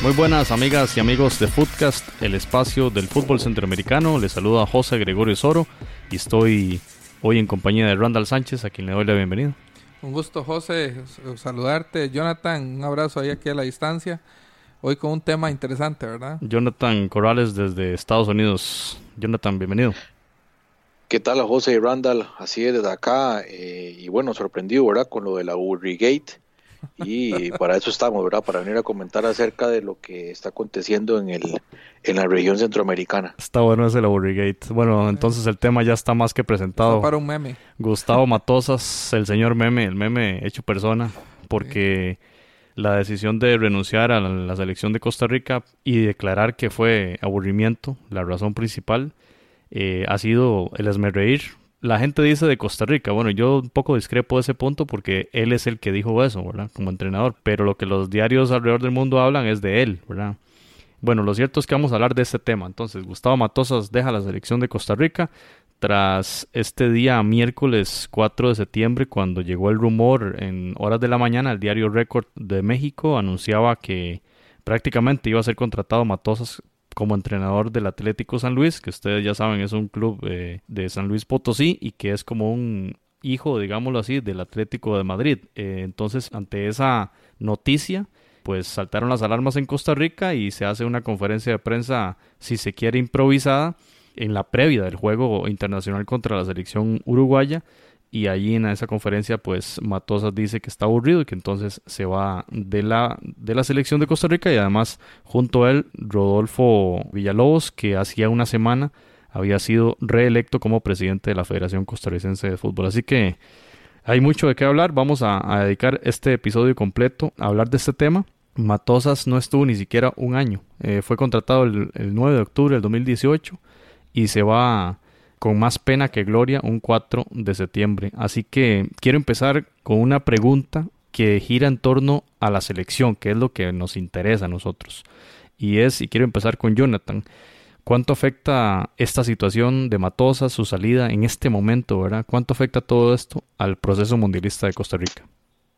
Muy buenas amigas y amigos de Footcast, el espacio del fútbol centroamericano. Les saluda José Gregorio Soro y estoy hoy en compañía de Randall Sánchez, a quien le doy la bienvenida. Un gusto, José, saludarte. Jonathan, un abrazo ahí aquí a la distancia. Hoy con un tema interesante, ¿verdad? Jonathan Corrales desde Estados Unidos. Jonathan, bienvenido. ¿Qué tal, José y Randall? Así es, desde acá. Eh, y bueno, sorprendido, ¿verdad? Con lo de la Urrigate y para eso estamos, ¿verdad? Para venir a comentar acerca de lo que está aconteciendo en el en la región centroamericana. Está bueno ese Laburigate. Bueno, entonces el tema ya está más que presentado. para un meme. Gustavo Matosas, el señor meme, el meme hecho persona, porque la decisión de renunciar a la, selección de Costa Rica y declarar que fue aburrimiento, la razón principal, eh, ha sido el esmerreír la gente dice de Costa Rica. Bueno, yo un poco discrepo de ese punto porque él es el que dijo eso, ¿verdad? Como entrenador. Pero lo que los diarios alrededor del mundo hablan es de él, ¿verdad? Bueno, lo cierto es que vamos a hablar de este tema. Entonces, Gustavo Matosas deja la selección de Costa Rica tras este día miércoles 4 de septiembre cuando llegó el rumor en horas de la mañana el diario Record de México anunciaba que prácticamente iba a ser contratado Matosas como entrenador del Atlético San Luis, que ustedes ya saben es un club eh, de San Luis Potosí y que es como un hijo, digámoslo así, del Atlético de Madrid. Eh, entonces, ante esa noticia, pues saltaron las alarmas en Costa Rica y se hace una conferencia de prensa, si se quiere, improvisada en la previa del juego internacional contra la selección uruguaya y allí en esa conferencia pues Matosas dice que está aburrido y que entonces se va de la, de la selección de Costa Rica y además junto a él Rodolfo Villalobos que hacía una semana había sido reelecto como presidente de la Federación Costarricense de Fútbol. Así que hay mucho de qué hablar, vamos a, dedicar este episodio completo a hablar de este tema. Matosas no estuvo ni siquiera un año, eh, fue contratado el, el 9 de octubre del 2018 y se va con más pena que gloria un 4 de septiembre. Así que quiero empezar con una pregunta que gira en torno a la selección, que es lo que nos interesa a nosotros. Y es, y quiero empezar con Jonathan, ¿cuánto afecta esta situación de Matosa, su salida en este momento, verdad? ¿Cuánto afecta todo esto al proceso mundialista de Costa Rica?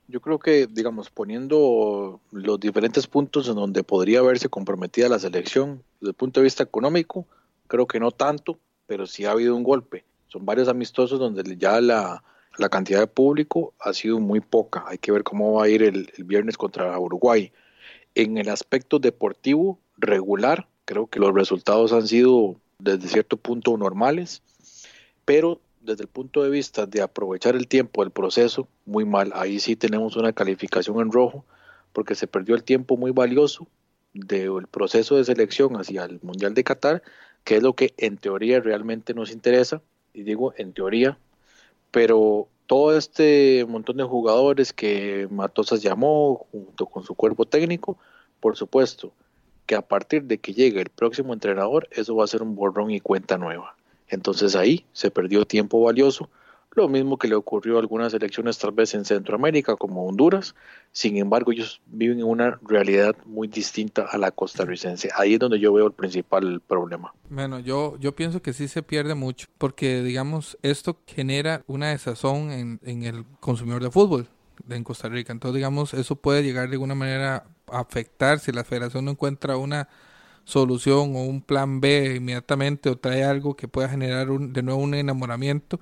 Yo creo que, digamos, poniendo los diferentes puntos en donde podría verse comprometida la selección, desde el punto de vista económico, creo que no tanto, pero sí ha habido un golpe. Son varios amistosos donde ya la, cantidad de público ha sido muy poca. Hay que ver cómo va a ir el, viernes contra Uruguay. En el aspecto deportivo regular, creo que los resultados han sido desde cierto punto normales, pero desde el punto de vista de aprovechar el tiempo del proceso, muy mal. Ahí sí tenemos una calificación en rojo, porque se perdió el tiempo muy valioso del proceso de selección hacia el Mundial de Qatar que es lo que en teoría realmente nos interesa, y digo en teoría, pero todo este montón de jugadores que Matosas llamó junto con su cuerpo técnico, por supuesto que a partir de que llegue el próximo entrenador, eso va a ser un borrón y cuenta nueva. Entonces ahí se perdió tiempo valioso lo mismo que le ocurrió a algunas elecciones tal vez en Centroamérica como Honduras, sin embargo ellos viven en una realidad muy distinta a la costarricense. Ahí es donde yo veo el principal problema. Bueno, yo, yo pienso que sí se pierde mucho, porque digamos, esto genera una desazón en, en el consumidor de fútbol en Costa Rica. Entonces, digamos, eso puede llegar de alguna manera a afectar si la federación no encuentra una solución o un plan B inmediatamente o trae algo que pueda generar un, de nuevo un enamoramiento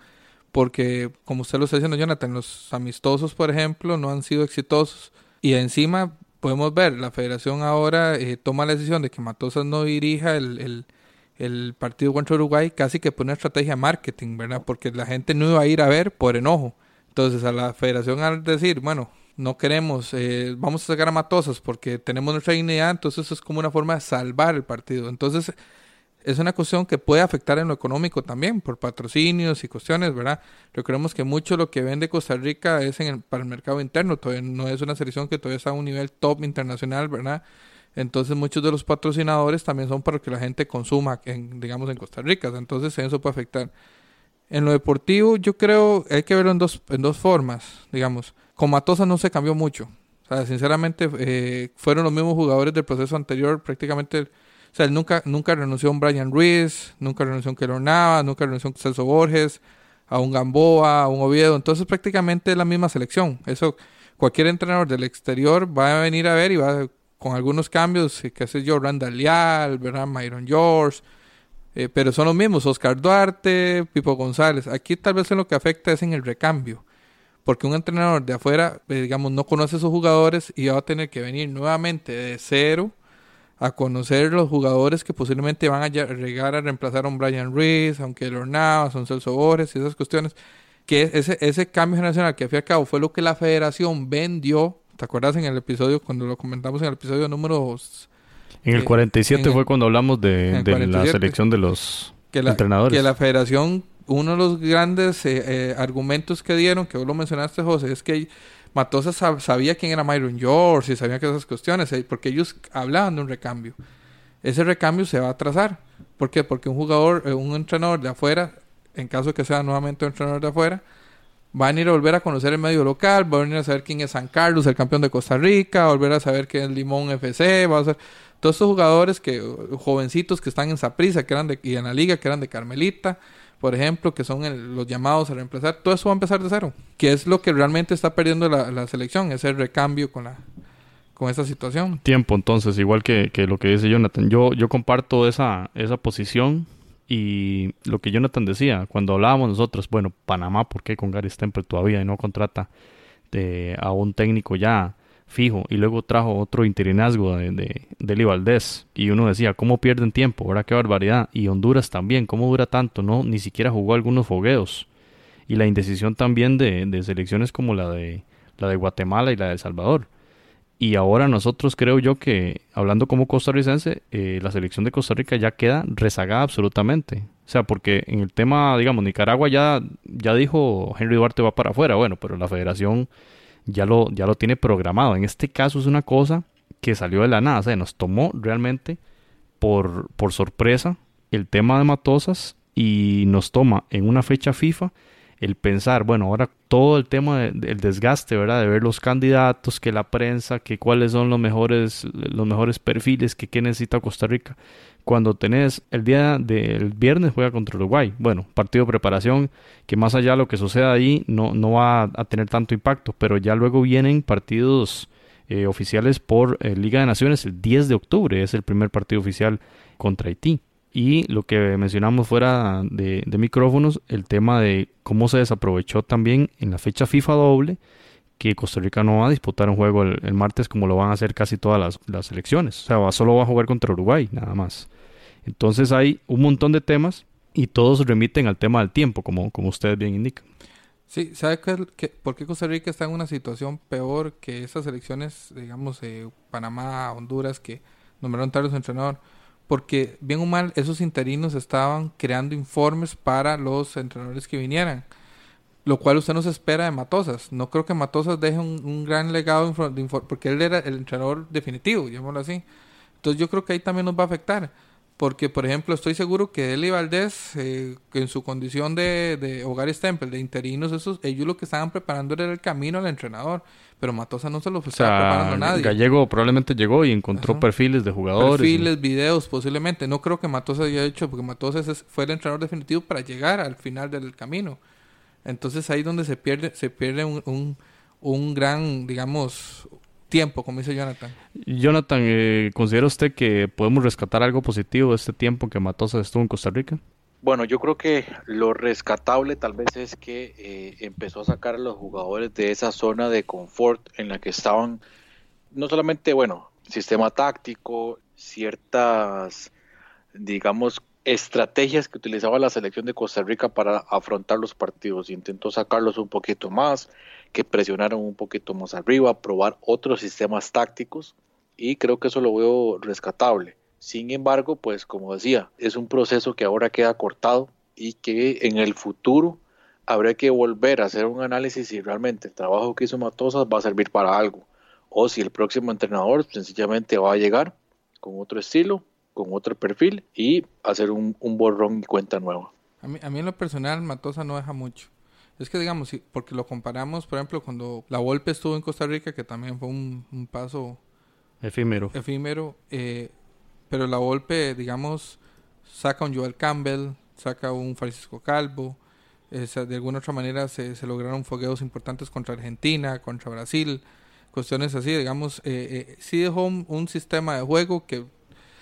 porque como usted lo está diciendo Jonathan, los amistosos por ejemplo no han sido exitosos y encima podemos ver, la federación ahora eh, toma la decisión de que Matosas no dirija el, el, el partido contra Uruguay casi que por una estrategia marketing, ¿verdad? Porque la gente no iba a ir a ver por enojo. Entonces a la federación al decir, bueno, no queremos, eh, vamos a sacar a Matosas porque tenemos nuestra dignidad, entonces es como una forma de salvar el partido. Entonces es una cuestión que puede afectar en lo económico también, por patrocinios y cuestiones, ¿verdad? Recordemos que mucho lo que vende Costa Rica es en para el mercado interno, todavía no es una selección que todavía está a un nivel top internacional, ¿verdad? Entonces muchos de los patrocinadores también son para que la gente consuma, en, digamos, en Costa Rica, entonces eso puede afectar. En lo deportivo, yo creo hay que verlo en dos, en dos formas, digamos. Con Matosa no se cambió mucho. O sea, sinceramente, eh, fueron los mismos jugadores del proceso anterior, prácticamente. Sea, él nunca, nunca renunció a un Brian Ruiz, nunca renunció a un Keylor nunca renunció a un Celso Borges, a un Gamboa, a un Oviedo. Entonces, prácticamente es la misma selección. Eso, cualquier entrenador del exterior va a venir a ver y va con algunos cambios, qué sé yo, Randall Leal, ¿verdad? Myron George, eh, pero son los mismos, Oscar Duarte, Pipo González. Aquí tal vez lo que afecta es en el recambio, porque un entrenador de afuera, eh, digamos, no conoce a sus jugadores y va a tener que venir nuevamente de cero a conocer los jugadores que posiblemente van a llegar a reemplazar a un Brian Ruiz, aunque Navas, a un Celso Borges y esas cuestiones. Que ese, ese cambio generacional que fue a cabo fue lo que la federación vendió. ¿Te acuerdas en el episodio, cuando lo comentamos en el episodio número en el 47 fue cuando hablamos de, la selección de los entrenadores. Que la federación, uno de los grandes eh, eh, argumentos que dieron, que vos lo mencionaste, José, es que Matosa sabía quién era Myron George y sabía que esas cuestiones, eh, porque ellos hablaban de un recambio. Ese recambio se va a atrasar. ¿Por qué? Porque un jugador, un entrenador de afuera, en caso de que sea nuevamente un entrenador de afuera, va a venir a volver a conocer el medio local, va a venir a saber quién es San Carlos, el campeón de Costa Rica, volver a saber quién es Limón FC, va a ser todos estos jugadores que jovencitos que están en Saprissa, que eran de y en la liga que eran de Carmelita, por ejemplo, que son los llamados a reemplazar, todo eso va a empezar de cero, que es lo que realmente está perdiendo la, selección, ese recambio con la con esta situación. Tiempo, entonces, igual que, que, lo que dice Jonathan, yo, yo comparto esa, esa posición y lo que Jonathan decía, cuando hablábamos nosotros, bueno, Panamá, ¿por qué con Gary Stempel todavía no contrata de, a un técnico ya fijo y luego trajo otro interinazgo de, de, de Valdés y uno decía, ¿cómo pierden tiempo? Ahora qué barbaridad. Y Honduras también, ¿cómo dura tanto? No, ni siquiera jugó algunos fogueos. Y la indecisión también de, de selecciones como la de, la de Guatemala y la de El Salvador. Y ahora nosotros creo yo que, hablando como costarricense, eh, la selección de Costa Rica ya queda rezagada absolutamente. O sea, porque en el tema, digamos, Nicaragua ya, ya dijo Henry Duarte va para afuera, bueno, pero la federación ya lo, ya lo tiene programado. En este caso es una cosa que salió de la nada, o sea, nos tomó realmente por, por sorpresa el tema de Matosas y nos toma en una fecha FIFA el pensar, bueno, ahora todo el tema del desgaste, ¿verdad? De ver los candidatos, que la prensa, que cuáles son los mejores, los mejores perfiles, que qué necesita Costa Rica. Cuando tenés el día del viernes juega contra Uruguay. Bueno, partido de preparación, que más allá de lo que suceda ahí no, no va a, tener tanto impacto, pero ya luego vienen partidos eh, oficiales por eh, Liga de Naciones el 10 de octubre, es el primer partido oficial contra Haití. Y lo que mencionamos fuera de, micrófonos, el tema de cómo se desaprovechó también en la fecha FIFA doble, que Costa Rica no va a disputar un juego el, martes como lo van a hacer casi todas las, las elecciones. O sea, solo va a jugar contra Uruguay, nada más. Entonces hay un montón de temas y todos remiten al tema del tiempo, como, como ustedes bien indican. Sí, ¿sabe qué, por qué Costa Rica está en una situación peor que esas elecciones, digamos, eh, Panamá, Honduras, que nombraron tarde su entrenador? Porque bien o mal esos interinos estaban creando informes para los entrenadores que vinieran, lo cual usted no se espera de Matosas. No creo que Matosas deje un, gran legado de porque él era el entrenador definitivo, llamémoslo así. Entonces yo creo que ahí también nos va a afectar. Porque, por ejemplo, estoy seguro que Eli Valdés, eh, en su condición de, de hogar Stempel, de interinos, esos, ellos lo que estaban preparando era el camino al entrenador. Pero Matosa no se lo estaba preparando a nadie. Gallego probablemente llegó y encontró perfiles de jugadores. Perfiles, videos, posiblemente. No creo que Matosa haya hecho, porque Matosa fue el entrenador definitivo para llegar al final del camino. Entonces ahí es donde se pierde, se pierde un, un, un gran, digamos, tiempo, como dice Jonathan. Jonathan, eh, ¿considera usted que podemos rescatar algo positivo de este tiempo que Matosa estuvo en Costa Rica? Bueno, yo creo que lo rescatable tal vez es que eh, empezó a sacar a los jugadores de esa zona de confort en la que estaban, no solamente, bueno, sistema táctico, ciertas, digamos, estrategias que utilizaba la selección de Costa Rica para afrontar los partidos. Intentó sacarlos un poquito más, que presionaron un poquito más arriba, probar otros sistemas tácticos y creo que eso lo veo rescatable. Sin embargo, pues como decía, es un proceso que ahora queda cortado y que en el futuro habrá que volver a hacer un análisis si realmente el trabajo que hizo Matosas va a servir para algo o si el próximo entrenador sencillamente va a llegar con otro estilo, con otro perfil y hacer un, borrón y cuenta nueva. A mí, a mí en lo personal Matosa no deja mucho. Es que digamos, porque lo comparamos, por ejemplo, cuando la Volpe estuvo en Costa Rica, que también fue un, paso efímero. Efímero, eh, pero la Volpe, digamos, saca un Joel Campbell, saca un Francisco Calvo, de alguna otra manera se, se, lograron fogueos importantes contra Argentina, contra Brasil, cuestiones así, digamos, eh, eh, sí dejó un, sistema de juego que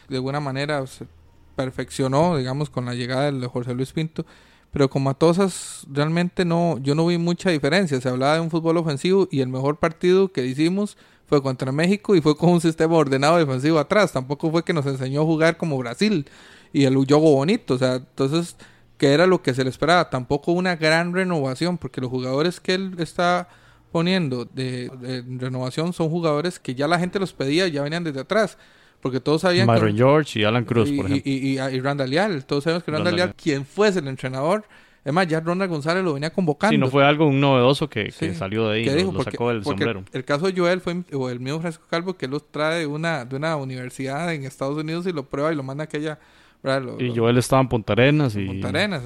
de alguna manera se perfeccionó, digamos, con la llegada de José Luis Pinto, pero con Matosas realmente no, yo no vi mucha diferencia, se hablaba de un fútbol ofensivo y el mejor partido que hicimos fue contra México y fue con un sistema ordenado defensivo atrás, tampoco fue que nos enseñó a jugar como Brasil y el juego bonito, o sea, entonces que era lo que se le esperaba, tampoco una gran renovación, porque los jugadores que él está poniendo de, renovación son jugadores que ya la gente los pedía, ya venían desde atrás, porque todos sabían Myron George y Alan Cruz, por ejemplo. Y, y, Randall Leal, todos sabemos que Randall, Leal, quien fuese el entrenador, es más, ya Ronald González lo venía convocando. Sí, no fue algo novedoso que, salió de ahí, lo, sacó del sombrero. El, caso de Joel fue, o el mío Francisco Calvo, que él lo trae de una, de una universidad en Estados Unidos y lo prueba y lo manda a aquella y Joel estaba en Punta Arenas y... Punta Arenas.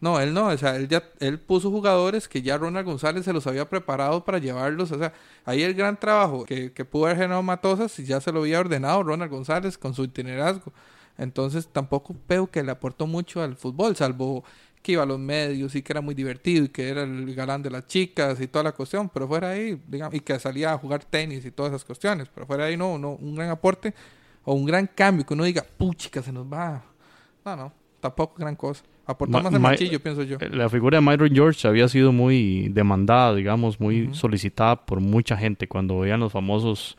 no, él no, o sea, él ya él puso jugadores que ya Ronald González se los había preparado para llevarlos, o sea, ahí el gran trabajo que, que pudo haber generado Matosas y ya se lo había ordenado Ronald González con su itinerazgo. Entonces tampoco veo que le aportó mucho al fútbol, salvo que iba a los medios y que era muy divertido y que era el galán de las chicas y toda la cuestión, pero fuera ahí, digamos, y que salía a jugar tenis y todas esas cuestiones, pero fuera ahí no, no, un gran aporte o un gran cambio que uno diga, puchica, se nos va no, no, tampoco gran cosa. Aportó más el machillo, pienso yo. Eh, la figura de Myron George había sido muy demandada, digamos, muy solicitada por mucha gente cuando veían los famosos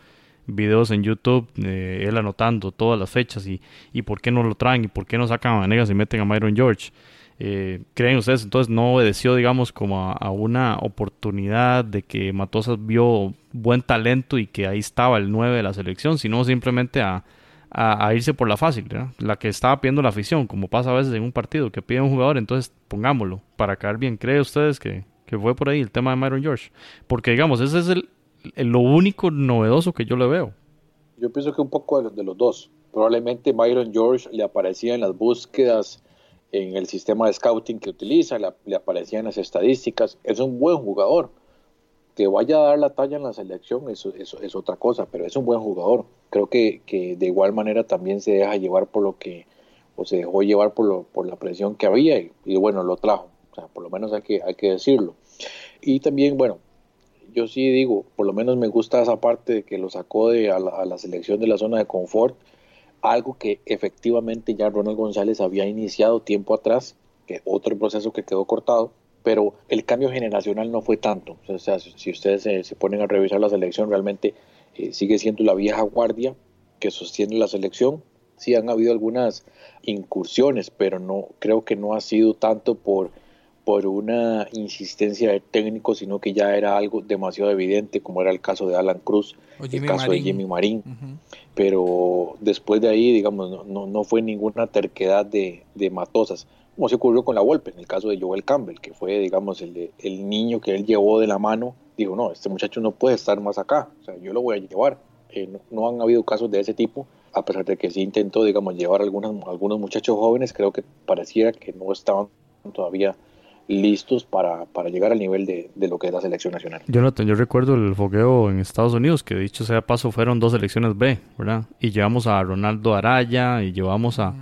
videos en YouTube, eh, él anotando todas las fechas y, y por qué no lo traen y por qué no sacan a Vanegas y meten a Myron George. Eh, ¿Creen ustedes entonces no obedeció, digamos, como a, una oportunidad de que Matosas vio buen talento y que ahí estaba el 9 de la selección, sino simplemente a, a, irse por la fácil, la que estaba pidiendo la afición, como pasa a veces en un partido, que pide un jugador, entonces pongámoslo para caer bien. ¿Cree ustedes que, fue por ahí el tema de Myron George? Porque digamos, ese es el, lo único novedoso que yo le veo. Yo pienso que un poco de, de los dos. Probablemente Myron George le aparecía en las búsquedas en el sistema de scouting que utiliza, le aparecía en las estadísticas. Es un buen jugador que vaya a dar la talla en la selección eso, eso, es otra cosa, pero es un buen jugador. Creo que, que, de igual manera también se deja llevar por lo que, o se dejó llevar por, lo, por la presión que había y, bueno, lo trajo. O sea, por lo menos hay que, hay que decirlo. Y también, bueno, yo sí digo, por lo menos me gusta esa parte de que lo sacó de a la, a la selección de la zona de confort, algo que efectivamente ya Ronald González había iniciado tiempo atrás, que otro proceso que quedó cortado pero el cambio generacional no fue tanto. O sea, si ustedes se, ponen a revisar la selección, realmente eh, sigue siendo la vieja guardia que sostiene la selección. Sí han habido algunas incursiones, pero no creo que no ha sido tanto por, por una insistencia de técnico, sino que ya era algo demasiado evidente, como era el caso de Alan Cruz, el caso de Jimmy Marín. Pero después de ahí, digamos, no, no, fue ninguna terquedad de, de Matosas como se ocurrió con la Volpe, en el caso de Joel Campbell, que fue, digamos, el, el niño que él llevó de la mano, dijo, no, este muchacho no puede estar más acá, o sea, yo lo voy a llevar. Eh, no, han habido casos de ese tipo, a pesar de que sí intentó, digamos, llevar algunos, algunos muchachos jóvenes, creo que pareciera que no estaban todavía listos para, para llegar al nivel de, de, lo que es la selección nacional. Jonathan, yo recuerdo el fogueo en Estados Unidos, que dicho sea paso fueron dos selecciones B, ¿verdad? Y llevamos a Ronaldo Araya y llevamos a...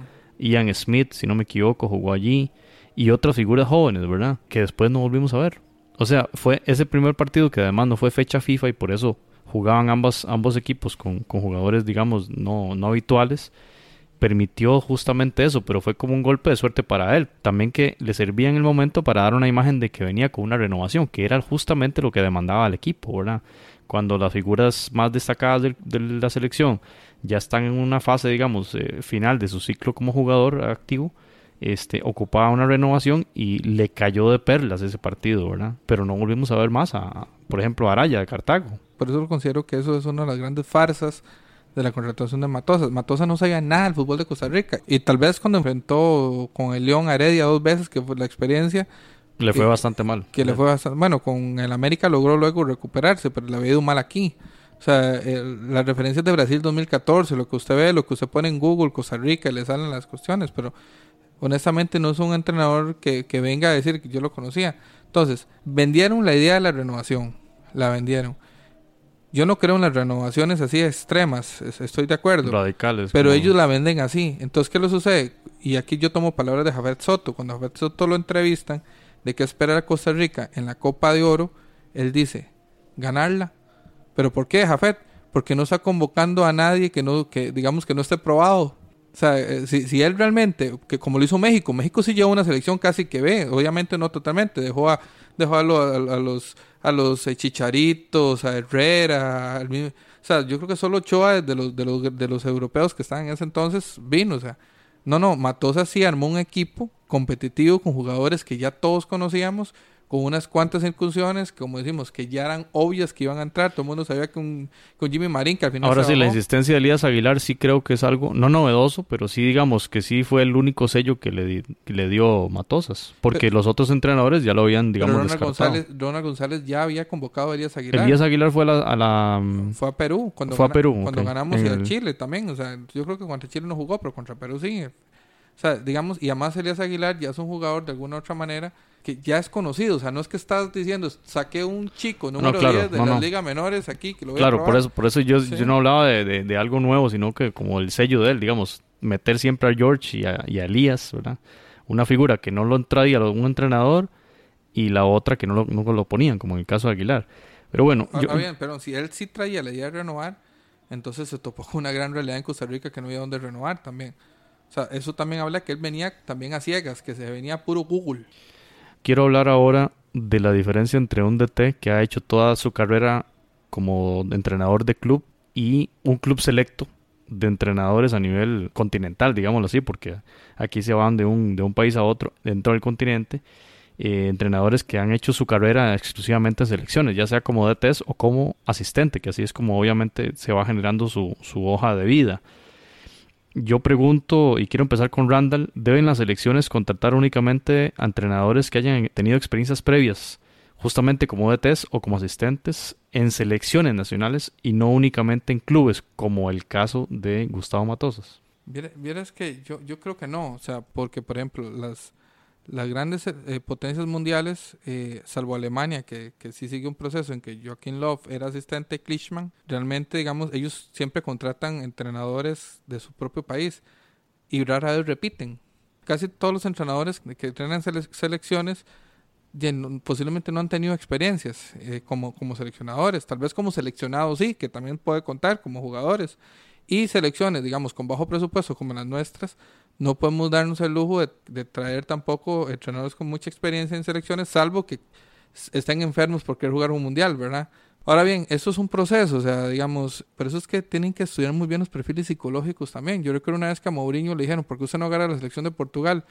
Ian Smith, si no me equivoco, jugó allí. Y otras figuras jóvenes, ¿verdad? Que después no volvimos a ver. O sea, fue ese primer partido que además no fue fecha FIFA y por eso jugaban ambas, ambos equipos con, con jugadores, digamos, no, no habituales. Permitió justamente eso, pero fue como un golpe de suerte para él. También que le servía en el momento para dar una imagen de que venía con una renovación, que era justamente lo que demandaba al equipo, ¿verdad? Cuando las figuras más destacadas de la selección ya están en una fase, digamos, eh, final de su ciclo como jugador activo, este, ocupaba una renovación y le cayó de perlas ese partido, ¿verdad? Pero no volvimos a ver más a, por ejemplo, a Araya de Cartago. Por eso considero que eso es una de las grandes farsas de la contratación de Matosas. Matosa no sabía nada del fútbol de Costa Rica. Y tal vez cuando enfrentó con el León Heredia dos veces, que fue la experiencia... Le fue bastante mal. Que le fue bastante... Bueno, con el América logró luego recuperarse, pero le había ido mal aquí. O sea, las referencias de Brasil 2014, lo que usted ve, lo que usted pone en Google, Costa Rica, le salen las cuestiones, pero honestamente no es un entrenador que, que venga a decir que yo lo conocía. Entonces, vendieron la idea de la renovación, la vendieron. Yo no creo en las renovaciones así extremas, estoy de acuerdo. Radicales. Pero ellos la venden así. Entonces, ¿qué le sucede? Y aquí yo tomo palabras de Javier Soto. Cuando Javier Soto lo entrevistan de qué esperar a Costa Rica en la Copa de Oro, él dice, ganarla. ¿Pero por qué, Jafet? Porque no está convocando a nadie que no, que digamos que no esté probado. O sea, eh, si, si, él realmente, que como lo hizo México, México sí llevó una selección casi que ve, obviamente no totalmente, dejó a, dejó a, los a los eh, Chicharitos, a Herrera, o sea, yo creo que solo Ochoa de los, de los, de los europeos que estaban en ese entonces vino, o sea, no, no, Matosa sí armó un equipo competitivo con jugadores que ya todos conocíamos, con unas cuantas incursiones, como decimos, que ya eran obvias que iban a entrar. Todo el mundo sabía que un, con Jimmy Marín, que al final. Ahora sí, la insistencia de Elías Aguilar sí creo que es algo, no novedoso, pero sí digamos que sí fue el único sello que le, le dio Matosas. Porque los otros entrenadores ya lo habían, digamos, Ronald González, Ronald González ya había convocado a Elías Aguilar. Elías Aguilar fue a la. fue a Perú. Cuando fue a Perú. Cuando ganamos y a Chile también. O sea, yo creo que contra Chile no jugó, pero contra Perú sí. O sea, digamos, y además Elías Aguilar ya es un jugador de alguna otra manera que ya es conocido. O sea, no es que estás diciendo, saqué un chico número 10 de las ligas menores aquí que lo voy claro, a por eso, por eso yo, yo no hablaba de, de, algo nuevo, sino que como el sello de él, digamos, meter siempre a George y a, y a Elías, ¿verdad? Una figura que no lo traía un entrenador y la otra que no lo, no lo ponían, como en el caso de Aguilar. Pero bueno. Ah, ah bien, pero si él sí traía la idea de renovar, entonces se topó con una gran realidad en Costa Rica que no había dónde renovar también. O sea, eso también habla que él venía también a ciegas, que se venía puro Google. Quiero hablar ahora de la diferencia entre un DT que ha hecho toda su carrera como entrenador de club y un club selecto de entrenadores a nivel continental, digámoslo así, porque aquí se van de un, de un país a otro dentro del continente, eh, entrenadores que han hecho su carrera exclusivamente en selecciones, ya sea como DTs o como asistente, que así es como obviamente se va generando su, su hoja de vida. Yo pregunto, y quiero empezar con Randall, ¿deben las elecciones contratar únicamente a entrenadores que hayan tenido experiencias previas, justamente como DTs o como asistentes, en selecciones nacionales y no únicamente en clubes, como el caso de Gustavo Matosas? Que yo, yo creo que no, o sea, porque por ejemplo, las, las grandes eh, potencias mundiales, eh, salvo Alemania, que, que, sí sigue un proceso en que Joaquín Love era asistente de Klischmann, realmente, digamos, ellos siempre contratan entrenadores de su propio país y rara vez repiten. Casi todos los entrenadores que entrenan selecciones posiblemente no han tenido experiencias eh, como, como seleccionadores, tal vez como seleccionados sí, que también puede contar como jugadores. Y selecciones, digamos, con bajo presupuesto como las nuestras, no podemos darnos el lujo de, traer tampoco entrenadores con mucha experiencia en selecciones, salvo que estén enfermos por querer jugar un mundial, ¿verdad? Ahora bien, esto es un proceso, o sea, digamos, por eso es que tienen que estudiar muy bien los perfiles psicológicos también. Yo recuerdo una vez que a Mourinho le dijeron, ¿por qué usted no agarra la selección de Portugal?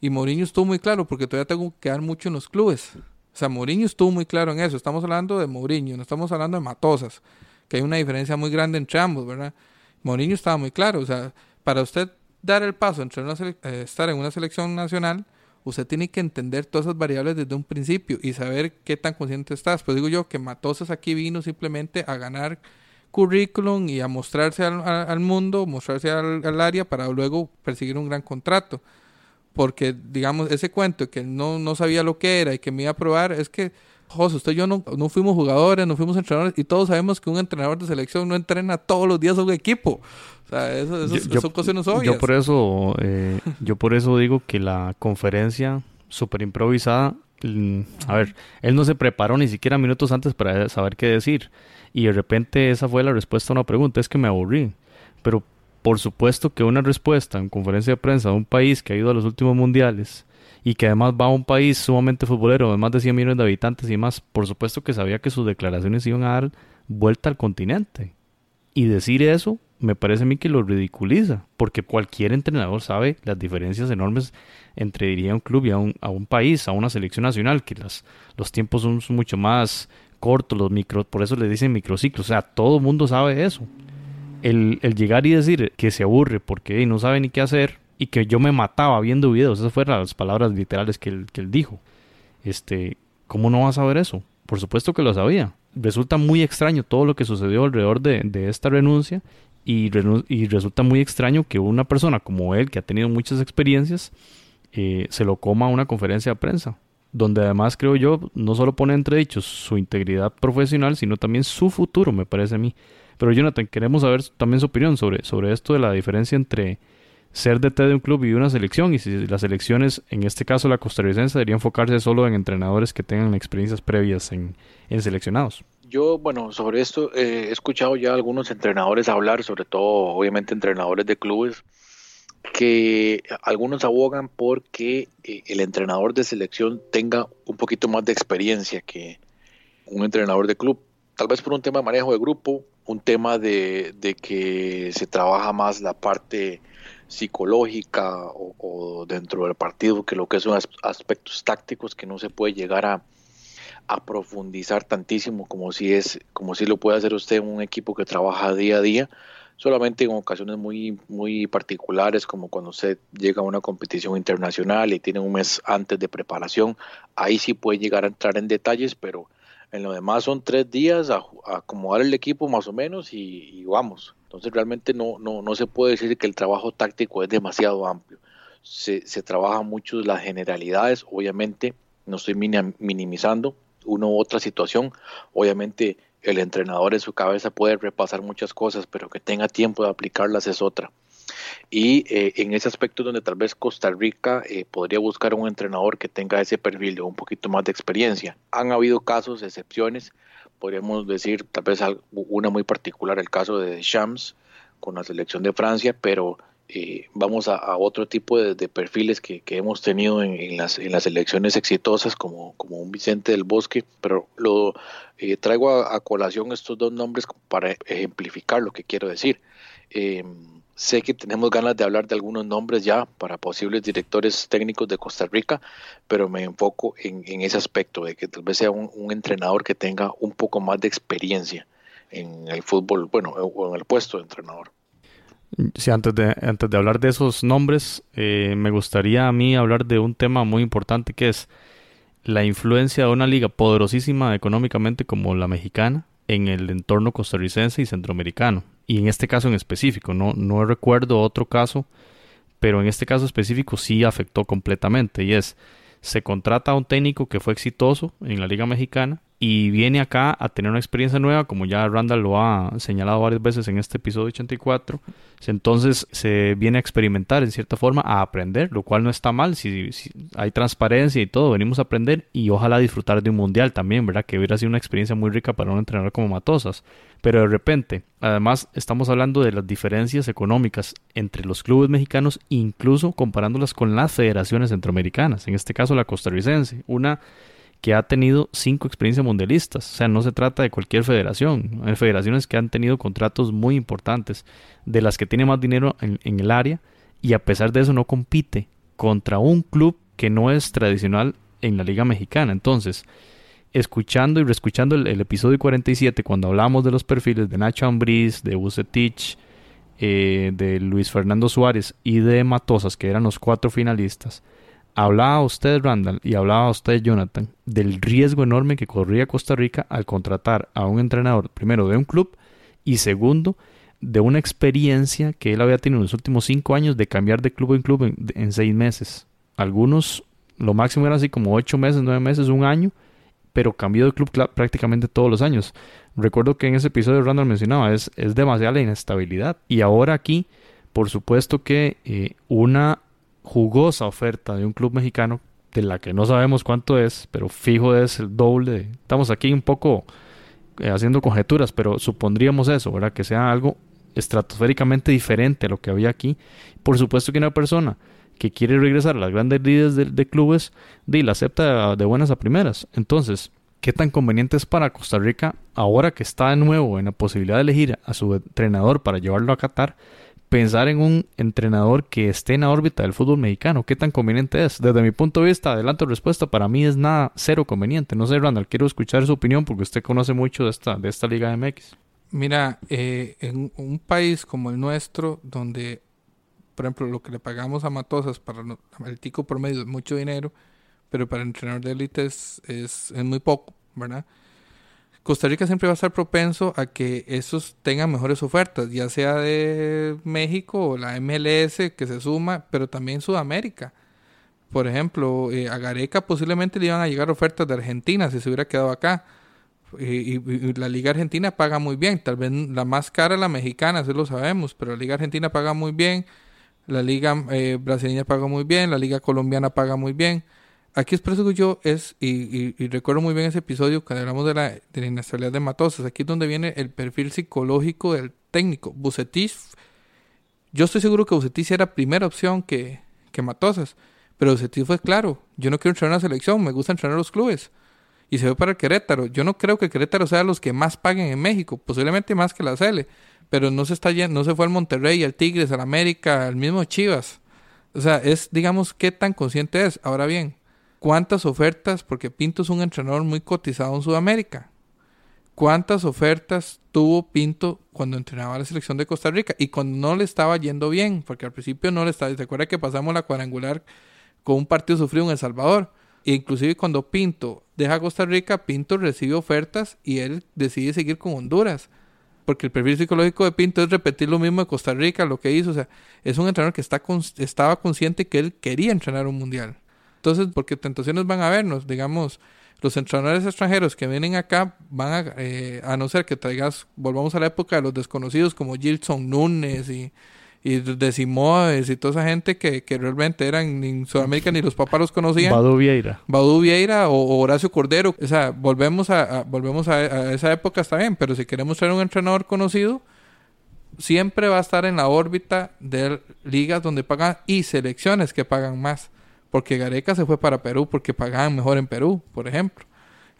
Y Mourinho estuvo muy claro, porque todavía tengo que quedar mucho en los clubes. O sea, Mourinho estuvo muy claro en eso. Estamos hablando de Mourinho, no estamos hablando de Matosas, que hay una diferencia muy grande entre ambos, ¿verdad? Mourinho estaba muy claro, o sea, para usted dar el paso entre eh, estar en una selección nacional, usted tiene que entender todas esas variables desde un principio y saber qué tan consciente estás. Pues digo yo que Matosas aquí vino simplemente a ganar currículum y a mostrarse al, mundo, mostrarse al, área para luego perseguir un gran contrato. Porque, digamos, ese cuento que no, no sabía lo que era y que me iba a probar, es que José, usted y yo no, no, fuimos jugadores, no fuimos entrenadores y todos sabemos que un entrenador de selección no entrena todos los días a un equipo. O sea, eso, eso son cosas obvias. Yo por eso, eh, yo por eso digo que la conferencia súper improvisada, mm, a ver, él no se preparó ni siquiera minutos antes para saber qué decir. Y de repente esa fue la respuesta a una pregunta, es que me aburrí. Pero por supuesto que una respuesta en conferencia de prensa de un país que ha ido a los últimos mundiales y que además va a un país sumamente futbolero de más de 100 millones de habitantes y más, por supuesto que sabía que sus declaraciones iban a dar vuelta al continente. Y decir eso me parece a mí que lo ridiculiza, porque cualquier entrenador sabe las diferencias enormes entre, diría, un club y a un, a un país, a una selección nacional, que las, los tiempos son mucho más cortos, los micros, por eso le dicen microciclos, o sea, todo el mundo sabe eso. El, el llegar y decir que se aburre porque no sabe ni qué hacer, y que yo me mataba viendo videos. Esas fueron las palabras literales que él, que él dijo. Este, ¿Cómo no vas a saber eso? Por supuesto que lo sabía. Resulta muy extraño todo lo que sucedió alrededor de, de esta renuncia y, y, resulta muy extraño que una persona como él, que ha tenido muchas experiencias, eh, se lo coma a una conferencia de prensa, donde además creo yo no solo pone entre dichos su integridad profesional, sino también su futuro, me parece a mí. Pero Jonathan, queremos saber también su opinión sobre, sobre esto de la diferencia entre ser DT de un club y de una selección, y si las elecciones, en este caso la costarricense, deberían enfocarse solo en entrenadores que tengan experiencias previas en, en seleccionados. Yo, bueno, sobre esto eh, he escuchado ya algunos entrenadores hablar, sobre todo, obviamente, entrenadores de clubes, que algunos abogan porque eh, el entrenador de selección tenga un poquito más de experiencia que un entrenador de club. Tal vez por un tema de manejo de grupo, un tema de, de que se trabaja más la parte psicológica o, dentro del partido que lo que son aspectos tácticos que no se puede llegar a, profundizar tantísimo como si es como si lo puede hacer usted en un equipo que trabaja día a día solamente en ocasiones muy muy particulares como cuando usted llega a una competición internacional y tiene un mes antes de preparación ahí sí puede llegar a entrar en detalles pero en lo demás son tres días a, acomodar el equipo más o menos y, vamos entonces realmente no, no no se puede decir que el trabajo táctico es demasiado amplio se, se trabaja mucho las generalidades obviamente no estoy minimizando una u otra situación. Obviamente el entrenador en su cabeza puede repasar muchas cosas, pero que tenga tiempo de aplicarlas es otra. Y eh, en ese aspecto donde tal vez Costa Rica eh, podría buscar un entrenador que tenga ese perfil de un poquito más de experiencia. Han habido casos, excepciones, podríamos decir tal vez una muy particular, el caso de Shams con la selección de Francia, pero eh, vamos a, otro tipo de, perfiles que, hemos tenido en, las, en las elecciones exitosas, como, como un Vicente del Bosque, pero lo eh, traigo a, colación estos dos nombres para ejemplificar lo que quiero decir. Eh, sé que tenemos ganas de hablar de algunos nombres ya para posibles directores técnicos de Costa Rica, pero me enfoco en, ese aspecto, de que tal vez sea un, entrenador que tenga un poco más de experiencia en el fútbol, bueno, o en el puesto de entrenador. Sí, antes de, antes de hablar de esos nombres, eh, me gustaría a mí hablar de un tema muy importante que es la influencia de una liga poderosísima económicamente como la mexicana en el entorno costarricense y centroamericano. Y en este caso en específico, no, no recuerdo otro caso, pero en este caso específico sí afectó completamente. Y es, se contrata a un técnico que fue exitoso en la liga mexicana y viene acá a tener una experiencia nueva, como ya Randall lo ha señalado varias veces en este episodio 84. Entonces se viene a experimentar en cierta forma, a aprender, lo cual no está mal, si, hay transparencia y todo, venimos a aprender y ojalá disfrutar de un mundial también, ¿verdad? Que hubiera sido una experiencia muy rica para un entrenador como Matosas. Pero de repente, además estamos hablando de las diferencias económicas entre los clubes mexicanos, incluso comparándolas con las federaciones centroamericanas, en este caso la costarricense, una que ha tenido cinco experiencias mundialistas. O sea, no se trata de cualquier federación. Hay federaciones que han tenido contratos muy importantes, de las que tiene más dinero en, el área, y a pesar de eso no compite contra un club que no es tradicional en la Liga Mexicana. Entonces, escuchando y reescuchando el, episodio 47, cuando hablamos de los perfiles de Nacho Ambriz, de Bucetich, eh, de Luis Fernando Suárez y de Matosas, que eran los cuatro finalistas, Hablaba usted, Randall, y hablaba usted, Jonathan, del riesgo enorme que corría Costa Rica al contratar a un entrenador, primero de un club y segundo, de una experiencia que él había tenido en los últimos cinco años de cambiar de club en club en, seis meses. Algunos, lo máximo era así como ocho meses, nueve meses, un año, pero cambió de club prácticamente todos los años. Recuerdo que en ese episodio Randall mencionaba, es, es demasiada la inestabilidad. Y ahora aquí, por supuesto que eh, una jugosa oferta de un club mexicano, de la que no sabemos cuánto es, pero fijo es el doble. Estamos aquí un poco eh, haciendo conjeturas, pero supondríamos eso, ¿verdad? Que sea algo estratosféricamente diferente a lo que había aquí. Por supuesto que una persona que quiere regresar a las grandes líderes de, clubes, de, la acepta de buenas a primeras. Entonces, ¿qué tan conveniente es para Costa Rica, ahora que está de nuevo en la posibilidad de elegir a su entrenador para llevarlo a Qatar, pensar en un entrenador que esté en la órbita del fútbol mexicano. ¿Qué tan conveniente es? Desde mi punto de vista, adelanto respuesta, para mí es nada, cero conveniente. No sé, Randall, quiero escuchar su opinión porque usted conoce mucho de esta, de esta Liga MX. Mira, eh, en un país como el nuestro, donde, por ejemplo, lo que le pagamos a Matosas para el tico promedio es mucho dinero, pero para el entrenador de élite es, es muy poco, ¿verdad? Costa Rica siempre va a estar propenso a que esos tengan mejores ofertas, ya sea de México o la MLS que se suma, pero también Sudamérica. Por ejemplo, eh, a Gareca posiblemente le iban a llegar ofertas de Argentina si se hubiera quedado acá. Y, la Liga Argentina paga muy bien. Tal vez la más cara la mexicana, eso lo sabemos, pero la Liga Argentina paga muy bien. La Liga eh, Brasileña paga muy bien. La Liga Colombiana paga muy bien. Aquí Expreso que yo es, y, recuerdo muy bien ese episodio cuando hablamos de la, de la inestabilidad de Matosas. Aquí es donde viene el perfil psicológico del técnico. Bucetis, yo estoy seguro que Bucetis era primera opción que, que Matosas. Pero Bucetis fue claro: yo no quiero entrenar una selección, me gusta entrenar los clubes y se ve para el Querétaro. Yo no creo que Querétaro sea los que más paguen en México, posiblemente más que la Cele, pero no se está no se fue al Monterrey, al Tigres, al América, al mismo Chivas. O sea, es digamos qué tan consciente es. Ahora bien, ¿cuántas ofertas porque Pinto es un entrenador muy cotizado en Sudamérica? ¿Cuántas ofertas tuvo Pinto cuando entrenaba la selección de Costa Rica y cuando no le estaba yendo bien? Porque al principio no le estaba, ¿se acuerda que pasamos la cuadrangular con un partido sufrido en El Salvador? E inclusive cuando Pinto deja Costa Rica, Pinto recibe ofertas y él decide seguir con Honduras. Porque el perfil psicológico de Pinto es repetir lo mismo de Costa Rica, lo que hizo. O sea, es un entrenador que está estaba consciente que él quería entrenar un mundial. Entonces, porque tentaciones van a vernos, digamos, los entrenadores extranjeros que vienen acá van a, eh, a no ser que traigas, volvamos a la época de los desconocidos como Gilson Núñez y y de Simoes y toda esa gente que, que realmente eran ni en Sudamérica ni los papás los conocían. Badu Vieira. Badu Vieira o, Horacio Cordero. O sea, volvemos a, volvemos a, esa época, está bien, pero si queremos ser un entrenador conocido, siempre va a estar en la órbita de ligas donde pagan y selecciones que pagan más. Porque Gareca se fue para Perú porque pagaban mejor en Perú, por ejemplo.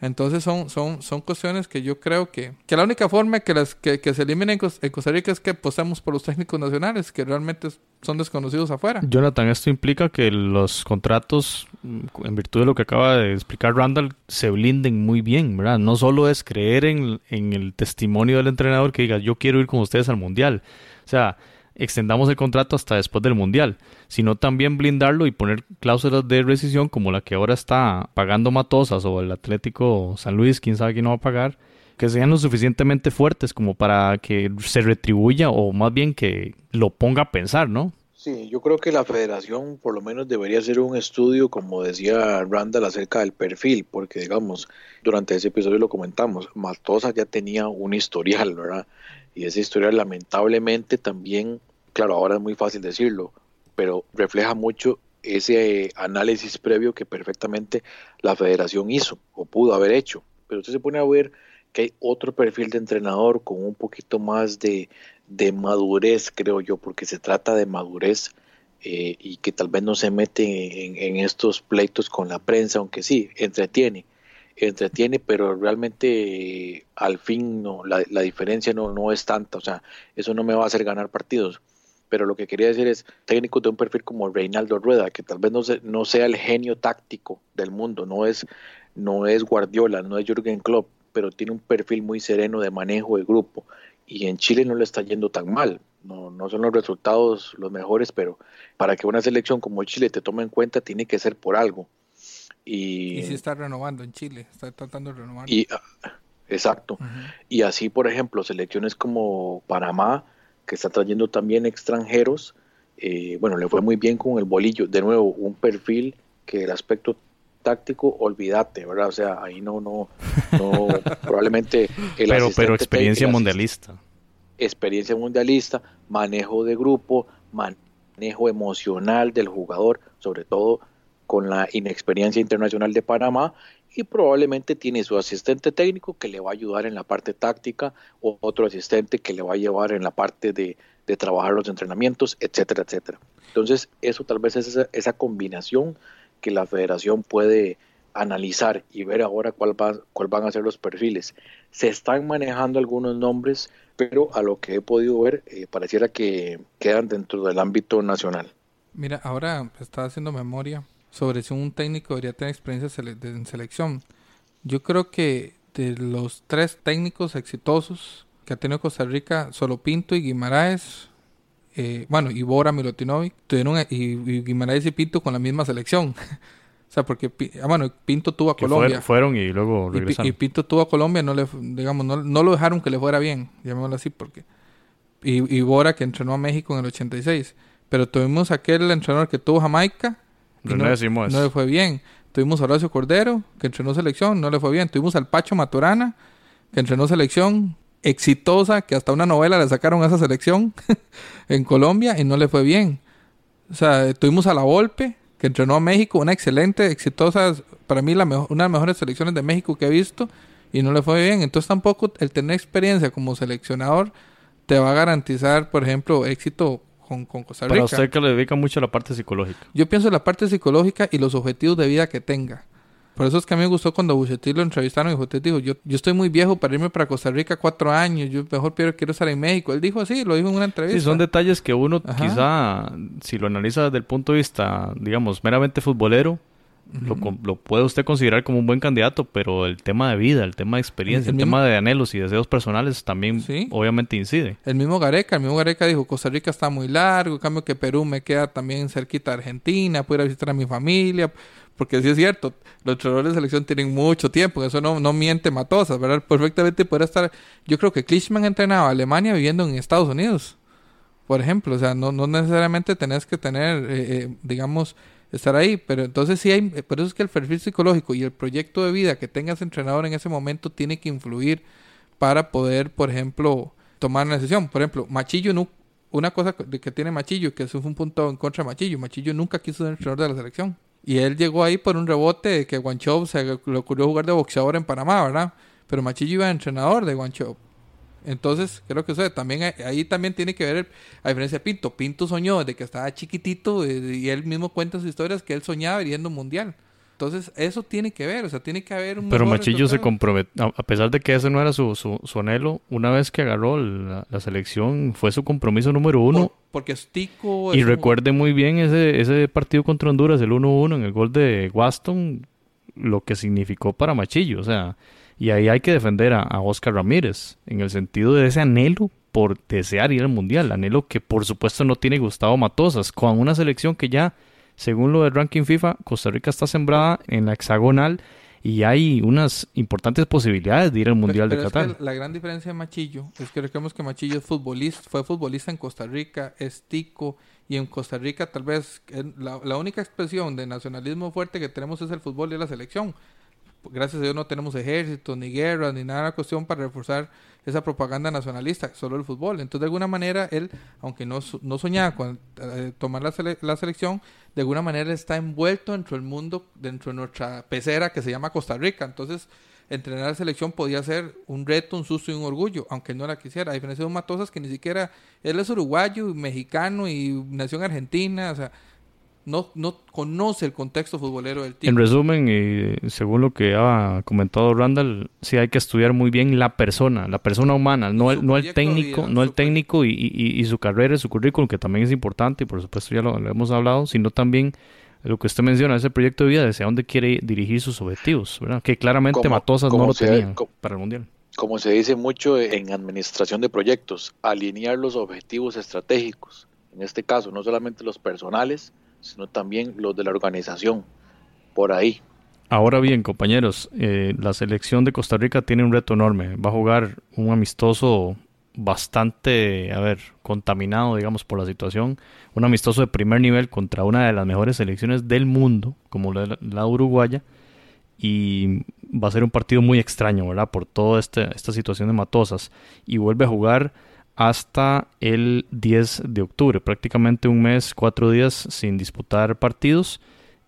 Entonces son, son, son cuestiones que yo creo que, que la única forma que, las, que, se eliminen en Costa Rica es que apostemos por los técnicos nacionales, que realmente son desconocidos afuera. Jonathan, esto implica que los contratos, mm, en virtud de lo que acaba de explicar Randall, se blinden muy bien, ¿verdad? No solo es creer en, en el testimonio del entrenador que diga, yo quiero ir con ustedes al Mundial. O sea, extendamos el contrato hasta después del Mundial, sino también blindarlo y poner cláusulas de rescisión como la que ahora está pagando Matosas o el Atlético San Luis, quién sabe quién no va a pagar, que sean lo suficientemente fuertes como para que se retribuya o más bien que lo ponga a pensar, ¿no? Sí, yo creo que la federación por lo menos debería hacer un estudio, como decía Randall, acerca del perfil, porque digamos, durante ese episodio lo comentamos, Matosa ya tenía un historial, ¿verdad? Y ese historial lamentablemente también claro, ahora es muy fácil decirlo, pero refleja mucho ese análisis previo que perfectamente la federación hizo o pudo haber hecho. Pero usted se pone a ver que hay otro perfil de entrenador con un poquito más de, madurez, creo yo, porque se trata de madurez eh, y que tal vez no se mete en, estos pleitos con la prensa, aunque sí, entretiene, entretiene, pero realmente al fin no, la, la diferencia no, no es tanta, o sea, eso no me va a hacer ganar partidos pero lo que quería decir es técnicos de un perfil como Reinaldo Rueda, que tal vez no, no sea el genio táctico del mundo, no es, no es Guardiola, no es Jürgen Klopp, pero tiene un perfil muy sereno de manejo de grupo y en Chile no le está yendo tan mal. No, no son los resultados los mejores, pero para que una selección como Chile te tome en cuenta tiene que ser por algo. Y, y sí está renovando en Chile, está tratando de renovar. Y, exacto. Y así, por ejemplo, selecciones como Panamá, que está trayendo también extranjeros. Eh, bueno, le fue muy bien con el bolillo. De nuevo, un perfil que el aspecto táctico, olvídate, ¿verdad? O sea, ahí no, no, no, probablemente el pero, pero experiencia mundialista. Experiencia mundialista, manejo de grupo, manejo emocional del jugador, sobre todo con la inexperiencia internacional de Panamá y probablemente tiene su asistente técnico que le va a ayudar en la parte táctica o otro asistente que le va a llevar en la parte de, trabajar los entrenamientos, etcétera, etcétera. Entonces, eso tal vez es esa, combinación que la federación puede analizar y ver ahora cuál, va, cuál van a ser los perfiles. Se están manejando algunos nombres, pero a lo que he podido ver, eh, pareciera que quedan dentro del ámbito nacional. Mira, ahora estaba haciendo memoria sobre si un técnico debería tener experiencia en selección. Yo creo que de los tres técnicos exitosos que ha tenido Costa Rica, solo Pinto y Guimaraes, eh, bueno, y Bora Milotinovic, tuvieron y, y, Guimaraes y Pinto con la misma selección. o sea, porque ah, bueno, Pinto tuvo a Colombia. Fueron, y luego regresaron. Y, Pinto tuvo a Colombia, no le, digamos, no, no, lo dejaron que le fuera bien, llamémoslo así, porque. Y, y Bora que entrenó a México en el 86. Pero tuvimos aquel entrenador que tuvo Jamaica No, no le fue bien. Tuvimos a Horacio Cordero, que entrenó selección, no le fue bien. Tuvimos al Pacho Maturana, que entrenó selección, exitosa, que hasta una novela le sacaron a esa selección en Colombia y no le fue bien. O sea, tuvimos a La Volpe, que entrenó a México, una excelente, exitosa, para mí la mejor, una de las mejores selecciones de México que he visto y no le fue bien. Entonces tampoco el tener experiencia como seleccionador te va a garantizar, por ejemplo, éxito con, con Costa Rica. Para usted que le dedica mucho a la parte psicológica. Yo pienso en la parte psicológica y los objetivos de vida que tenga. Por eso es que a mí me gustó cuando Buchetti lo entrevistaron y usted dijo, yo, yo estoy muy viejo para irme para Costa Rica cuatro años, yo mejor quiero, quiero estar en México. Él dijo así, lo dijo en una entrevista. Sí, son detalles que uno quizá, si lo analiza desde el punto de vista, digamos, meramente futbolero, lo, puede usted considerar como un buen candidato, pero el tema de vida, el tema de experiencia, el, tema de anhelos y deseos personales también obviamente incide. El mismo Gareca, el mismo Gareca dijo, Costa Rica está muy largo, en cambio que Perú me queda también cerquita de Argentina, puedo ir a visitar a mi familia, porque sí es cierto, los entrenadores de selección tienen mucho tiempo, eso no, no miente Matosas, ¿verdad? Perfectamente puede estar, yo creo que Klischmann entrenaba a Alemania viviendo en Estados Unidos, por ejemplo, o sea, no, no necesariamente tenés que tener, eh, eh, digamos, estar ahí. Pero entonces sí hay, por eso es que el perfil psicológico y el proyecto de vida que tengas entrenador en ese momento tiene que influir para poder, por ejemplo, tomar una decisión. Por ejemplo, Machillo no, una cosa que tiene Machillo, que eso fue un punto en contra de Machillo, Machillo nunca quiso ser entrenador de la selección. Y él llegó ahí por un rebote de que Guancho se le ocurrió jugar de boxeador en Panamá, ¿verdad? Pero Machillo iba a entrenador de Guancho. Entonces, creo que eso también ahí también tiene que ver a diferencia de Pinto. Pinto soñó desde que estaba chiquitito y él mismo cuenta sus historias que él soñaba viviendo un mundial. Entonces, eso tiene que ver, o sea, tiene que haber un... Pero Machillo se comprometió, a pesar de que ese no era su, su, anhelo, una vez que agarró la, selección, fue su compromiso número uno. porque es tico... Y recuerde muy bien ese, ese partido contra Honduras, el 1-1 en el gol de Waston, lo que significó para Machillo, o sea y ahí hay que defender a, Oscar Ramírez, en el sentido de ese anhelo por desear ir al Mundial, anhelo que por supuesto no tiene Gustavo Matosas, con una selección que ya, según lo del ranking FIFA, Costa Rica está sembrada en la hexagonal y hay unas importantes posibilidades de ir al Mundial de Qatar. la gran diferencia de Machillo es que recordemos que Machillo es futbolista, fue futbolista en Costa Rica, es tico, y en Costa Rica tal vez la, la única expresión de nacionalismo fuerte que tenemos es el fútbol y la selección gracias a Dios no tenemos ejército, ni guerra, ni nada cuestión para reforzar esa propaganda nacionalista, solo el fútbol. Entonces, de alguna manera, él, aunque no, no soñaba con eh, tomar la, la, selección, de alguna manera está envuelto dentro del mundo, dentro de nuestra pecera que se llama Costa Rica. Entonces, entrenar la selección podía ser un reto, un susto y un orgullo, aunque no la quisiera. A diferencia de un Matosas que ni siquiera, él es uruguayo, mexicano y nació en Argentina, o sea, no, no conoce el contexto futbolero del tipo. En resumen, y según lo que ha comentado Randall, sí hay que estudiar muy bien la persona, la persona humana, no el, no el técnico, no el técnico y, y, su carrera y su currículum, que también es importante y por supuesto ya lo, hemos hablado, sino también lo que usted menciona, ese proyecto de vida, hacia dónde quiere dirigir sus objetivos, ¿verdad? Que claramente Matosas no lo tenía para el Mundial. Como se dice mucho en administración de proyectos, alinear los objetivos estratégicos, en este caso no solamente los personales, sino también los de la organización, por ahí. Ahora bien, compañeros, eh, la selección de Costa Rica tiene un reto enorme. Va a jugar un amistoso bastante, a ver, contaminado, digamos, por la situación. Un amistoso de primer nivel contra una de las mejores selecciones del mundo, como la, uruguaya. Y va a ser un partido muy extraño, ¿verdad? Por toda esta situación de Matosas. Y vuelve a jugar hasta el 10 de octubre, prácticamente un mes, cuatro días sin disputar partidos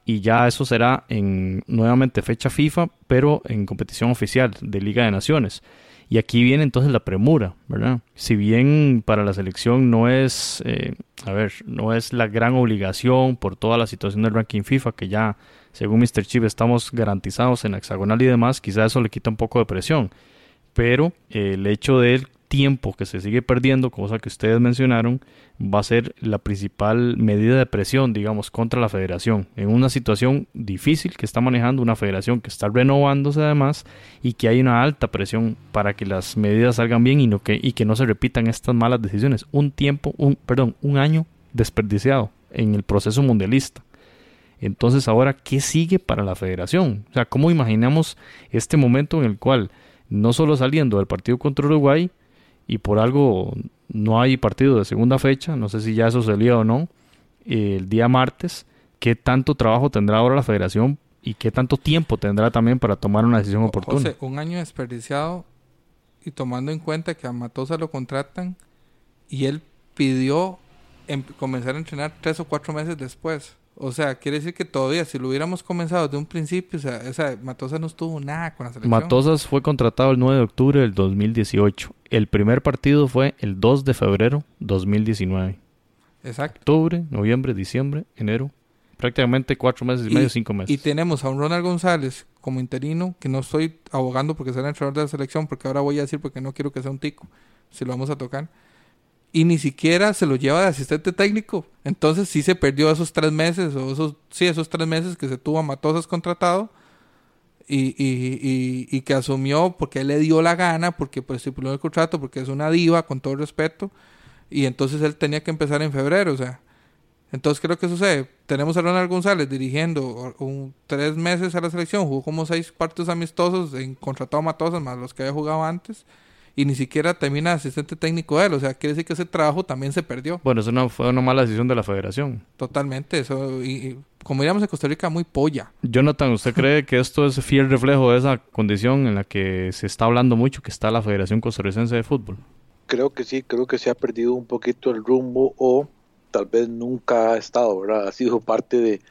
y ya eso será en nuevamente fecha FIFA, pero en competición oficial de Liga de Naciones. Y aquí viene entonces la premura, ¿verdad? Si bien para la selección no es, eh, a ver, no es la gran obligación por toda la situación del ranking FIFA, que ya, según Mr. Chip, estamos garantizados en hexagonal y demás, quizá eso le quita un poco de presión. Pero eh, el hecho de tiempo que se sigue perdiendo, cosa que ustedes mencionaron, va a ser la principal medida de presión, digamos, contra la federación. En una situación difícil que está manejando una federación que está renovándose además y que hay una alta presión para que las medidas salgan bien y, que, y que no se repitan estas malas decisiones. Un tiempo, un, perdón, un año desperdiciado en el proceso mundialista. Entonces ahora, ¿qué sigue para la federación? O sea, ¿cómo imaginamos este momento en el cual no solo saliendo del partido contra Uruguay, y por algo no hay partido de segunda fecha, no sé si ya eso salía o no, el día martes, qué tanto trabajo tendrá ahora la federación y qué tanto tiempo tendrá también para tomar una decisión oportuna. José, un año desperdiciado y tomando en cuenta que a Matosa lo contratan y él pidió em- comenzar a entrenar tres o cuatro meses después. O sea, quiere decir que todavía, si lo hubiéramos comenzado desde un principio, o sea, o sea, Matosa no estuvo nada con la selección. Matosas fue contratado el 9 de octubre del 2018. El primer partido fue el 2 de febrero 2019. Exacto. Octubre, noviembre, diciembre, enero. Prácticamente cuatro meses y, medio, cinco meses. Y tenemos a un Ronald González como interino, que no estoy abogando porque sea el entrenador de la selección, porque ahora voy a decir porque no quiero que sea un tico, si lo vamos a tocar. Y ni siquiera se lo lleva de asistente técnico. Entonces sí se perdió esos tres meses, o esos, sí, esos tres meses que se tuvo a Matosas contratado. Y, y, y, y que asumió porque él le dio la gana, porque pues estipuló el contrato, porque es una diva, con todo respeto. Y entonces él tenía que empezar en febrero, o sea. Entonces, ¿qué es lo que sucede? Tenemos a Ronald González dirigiendo un, tres meses a la selección, jugó como seis partidos amistosos, en contratado a Matosas, más los que había jugado antes, y ni siquiera termina asistente técnico de él. O sea, quiere decir que ese trabajo también se perdió. Bueno, eso no fue una mala decisión de la federación. Totalmente, eso, y, y como diríamos en Costa Rica, muy polla. Jonathan, ¿usted cree que esto es fiel reflejo de esa condición en la que se está hablando mucho, que está la Federación Costarricense de Fútbol? Creo que sí, creo que se ha perdido un poquito el rumbo o tal vez nunca ha estado, ¿verdad? Ha sido parte de,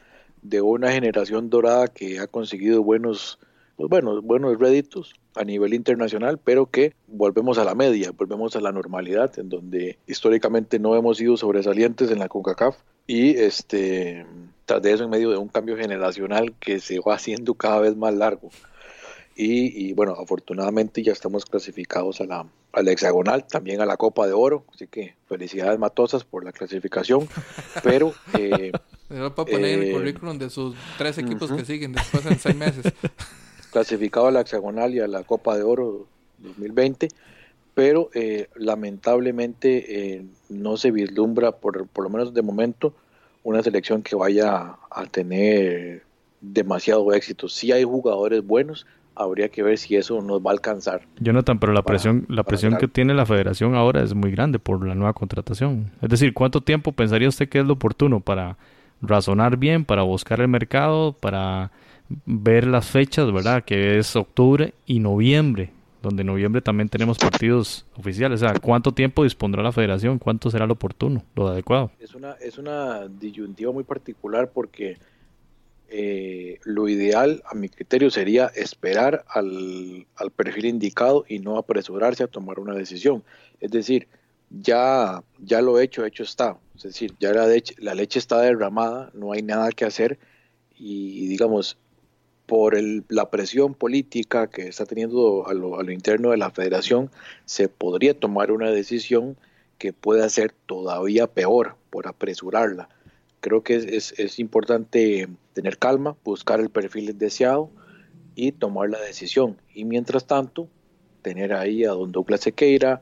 de una generación dorada que ha conseguido buenos, pues bueno, buenos réditos a nivel internacional, pero que volvemos a la media, volvemos a la normalidad, en donde históricamente no hemos sido sobresalientes en la CONCACAF y este tras de eso en medio de un cambio generacional que se va haciendo cada vez más largo. Y, y, bueno, afortunadamente ya estamos clasificados a la, a la hexagonal, también a la Copa de Oro, así que felicidades Matosas por la clasificación, pero... Eh, Se puedo poner en el eh, currículum de sus tres equipos que siguen después en seis meses. clasificado a la hexagonal y a la Copa de Oro 2020, pero eh, lamentablemente eh, no se vislumbra, por, por lo menos de momento, una selección que vaya a tener demasiado éxito. Sí hay jugadores buenos, habría que ver si eso nos va a alcanzar. Jonathan, pero la para- presión, la presión ganar. que tiene la federación ahora es muy grande por la nueva contratación. Es decir, ¿cuánto tiempo pensaría usted que es lo oportuno para razonar bien, para buscar el mercado, para ver las fechas, ¿verdad? Que es octubre y noviembre, donde en noviembre también tenemos partidos oficiales. O sea, ¿cuánto tiempo dispondrá la federación? ¿Cuánto será lo oportuno, lo adecuado? Es una, es una disyuntiva muy particular porque eh, lo ideal, a mi criterio, sería esperar al, al perfil indicado y no apresurarse a tomar una decisión. Es decir, ya, ya lo hecho, hecho está. Es decir, ya la leche, la leche está derramada, no hay nada que hacer y digamos, por el- la presión política que está teniendo a lo, interno de la federación, se podría tomar una decisión que pueda ser todavía peor por apresurarla. Creo que es importante tener calma, buscar el perfil deseado y tomar la decisión. Y mientras tanto, tener ahí a don Douglas Sequeira,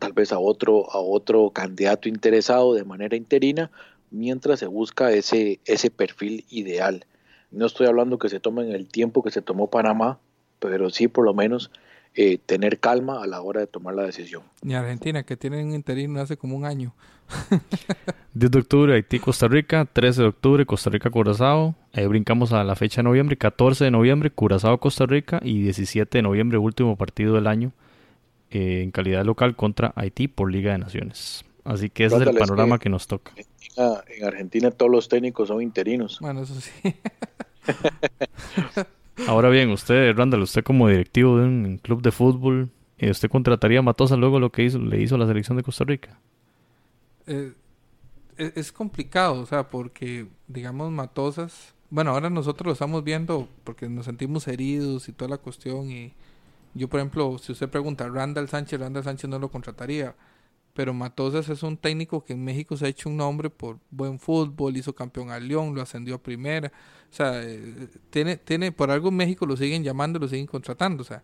tal vez a otro, a otro candidato interesado de manera interina, mientras se busca ese, ese perfil ideal. No estoy hablando que se tomen el tiempo que se tomó Panamá, pero sí por lo menos eh, tener calma a la hora de tomar la decisión. Ni Argentina, que tienen un interino hace como un año. 10 de octubre, Haití, Costa Rica. 13 de octubre, Costa Rica, Curazao. Eh, brincamos a la fecha de noviembre. 14 de noviembre, Curazao, Costa Rica. Y 17 de noviembre, último partido del año, eh, en calidad local contra Haití por Liga de Naciones. Así que ese es el panorama que- que nos toca. Argentina- en Argentina todos los técnicos son interinos. Bueno, eso sí. Ahora bien, usted, Randall, usted como directivo de un club de fútbol, eh, ¿usted contrataría a Matosa luego lo que hizo, le hizo la selección de Costa Rica? Eh, es, es complicado, o sea, porque, digamos, Matosas. Bueno, ahora nosotros lo estamos viendo porque nos sentimos heridos y toda la cuestión. Y yo, por ejemplo, si usted pregunta, Randall Sánchez, Randall Sánchez no lo contrataría. Pero Matosas es un técnico que en México se ha hecho un nombre por buen fútbol, hizo campeón al León, lo ascendió a primera. O sea, eh, tiene, tiene, por algo en México lo siguen llamando, lo siguen contratando. O sea,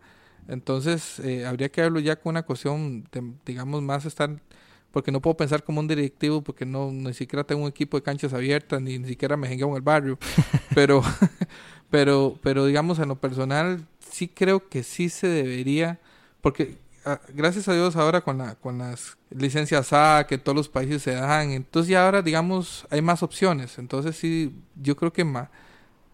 entonces eh, habría que verlo ya con una cuestión, de, digamos, más estar porque no puedo pensar como un directivo porque no ni siquiera tengo un equipo de canchas abiertas ni, ni siquiera me en el barrio pero pero pero digamos en lo personal sí creo que sí se debería porque ah, gracias a Dios ahora con, la, con las licencias A que todos los países se dan, entonces ya ahora digamos hay más opciones. Entonces sí, yo creo que